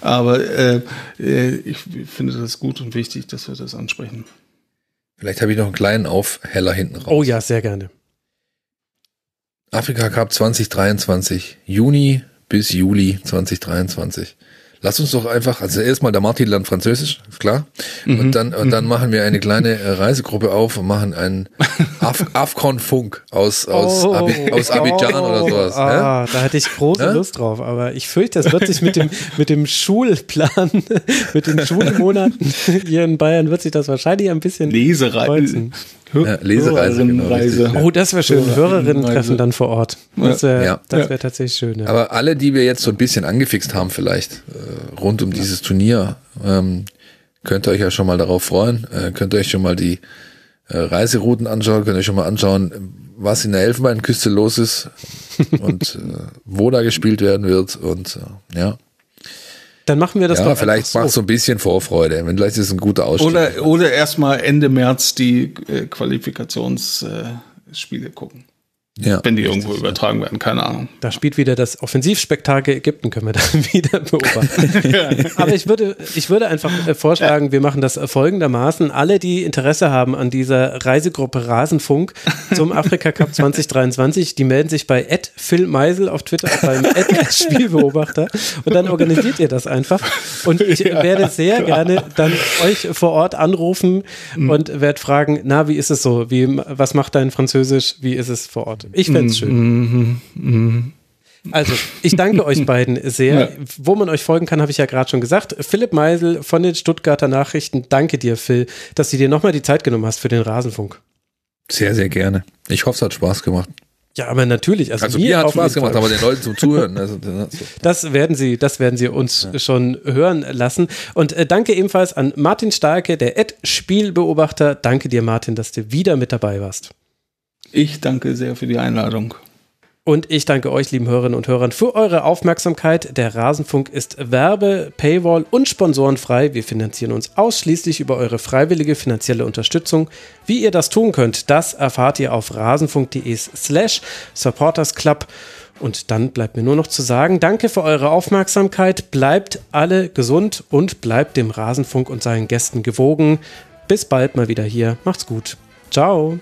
aber äh, äh, ich finde das gut und wichtig, dass wir das ansprechen. Vielleicht habe ich noch einen kleinen Aufheller hinten raus. Oh ja, sehr gerne. Afrika Cup 2023, Juni bis Juli 2023. Lass uns doch einfach, also erstmal der Martin lernt Französisch, ist klar. Mhm. Und dann, und dann mhm. machen wir eine kleine äh, Reisegruppe auf und machen einen Af Afcon Funk aus, aus, oh, Abi aus Abidjan oh, oder sowas. Ah, Da hätte ich große ja? Lust drauf, aber ich fürchte, das wird sich mit dem, mit dem Schulplan, mit den Schulmonaten hier in Bayern wird sich das wahrscheinlich ein bisschen Ja, Lesereise. Genau, oh, das wäre schön. Hörerinnen treffen dann vor Ort. Das wäre ja. wär tatsächlich schön. Ja. Aber alle, die wir jetzt so ein bisschen angefixt haben, vielleicht äh, rund um dieses Turnier, ähm, könnt ihr euch ja schon mal darauf freuen. Äh, könnt ihr euch schon mal die äh, Reiserouten anschauen, könnt ihr euch schon mal anschauen, was in der Elfenbeinküste los ist und äh, wo da gespielt werden wird. Und äh, ja. Dann machen wir das ja, doch. Vielleicht macht so ein bisschen Vorfreude. Vielleicht ist es ein guter Ausstieg. Oder, oder erstmal Ende März die äh, Qualifikationsspiele äh, gucken. Ja, Wenn die irgendwo übertragen werden, keine Ahnung. Da spielt wieder das Offensivspektakel Ägypten, können wir dann wieder beobachten. Aber ich würde, ich würde einfach äh, vorschlagen, wir machen das folgendermaßen. Alle, die Interesse haben an dieser Reisegruppe Rasenfunk zum Afrika Cup 2023, die melden sich bei Ed Phil Meisel auf Twitter beim Ed Spielbeobachter und dann organisiert ihr das einfach. Und ich ja, werde sehr klar. gerne dann euch vor Ort anrufen mhm. und werde fragen, na, wie ist es so? Wie, was macht dein Französisch? Wie ist es vor Ort? Ich fände es schön. Also, ich danke euch beiden sehr. Ja. Wo man euch folgen kann, habe ich ja gerade schon gesagt. Philipp Meisel von den Stuttgarter Nachrichten. Danke dir, Phil, dass du dir nochmal die Zeit genommen hast für den Rasenfunk. Sehr, sehr gerne. Ich hoffe, es hat Spaß gemacht. Ja, aber natürlich. Also, also mir, mir hat Spaß gemacht, aber den Leuten zum Zuhören. Also, das werden sie, das werden sie uns ja. schon hören lassen. Und äh, danke ebenfalls an Martin Starke, der Ad-Spielbeobachter. Danke dir, Martin, dass du wieder mit dabei warst. Ich danke sehr für die Einladung. Und ich danke euch, lieben Hörerinnen und Hörern, für eure Aufmerksamkeit. Der Rasenfunk ist Werbe-, Paywall- und sponsorenfrei. Wir finanzieren uns ausschließlich über eure freiwillige finanzielle Unterstützung. Wie ihr das tun könnt, das erfahrt ihr auf rasenfunk.de slash supportersclub. Und dann bleibt mir nur noch zu sagen, danke für eure Aufmerksamkeit. Bleibt alle gesund und bleibt dem Rasenfunk und seinen Gästen gewogen. Bis bald mal wieder hier. Macht's gut. Ciao.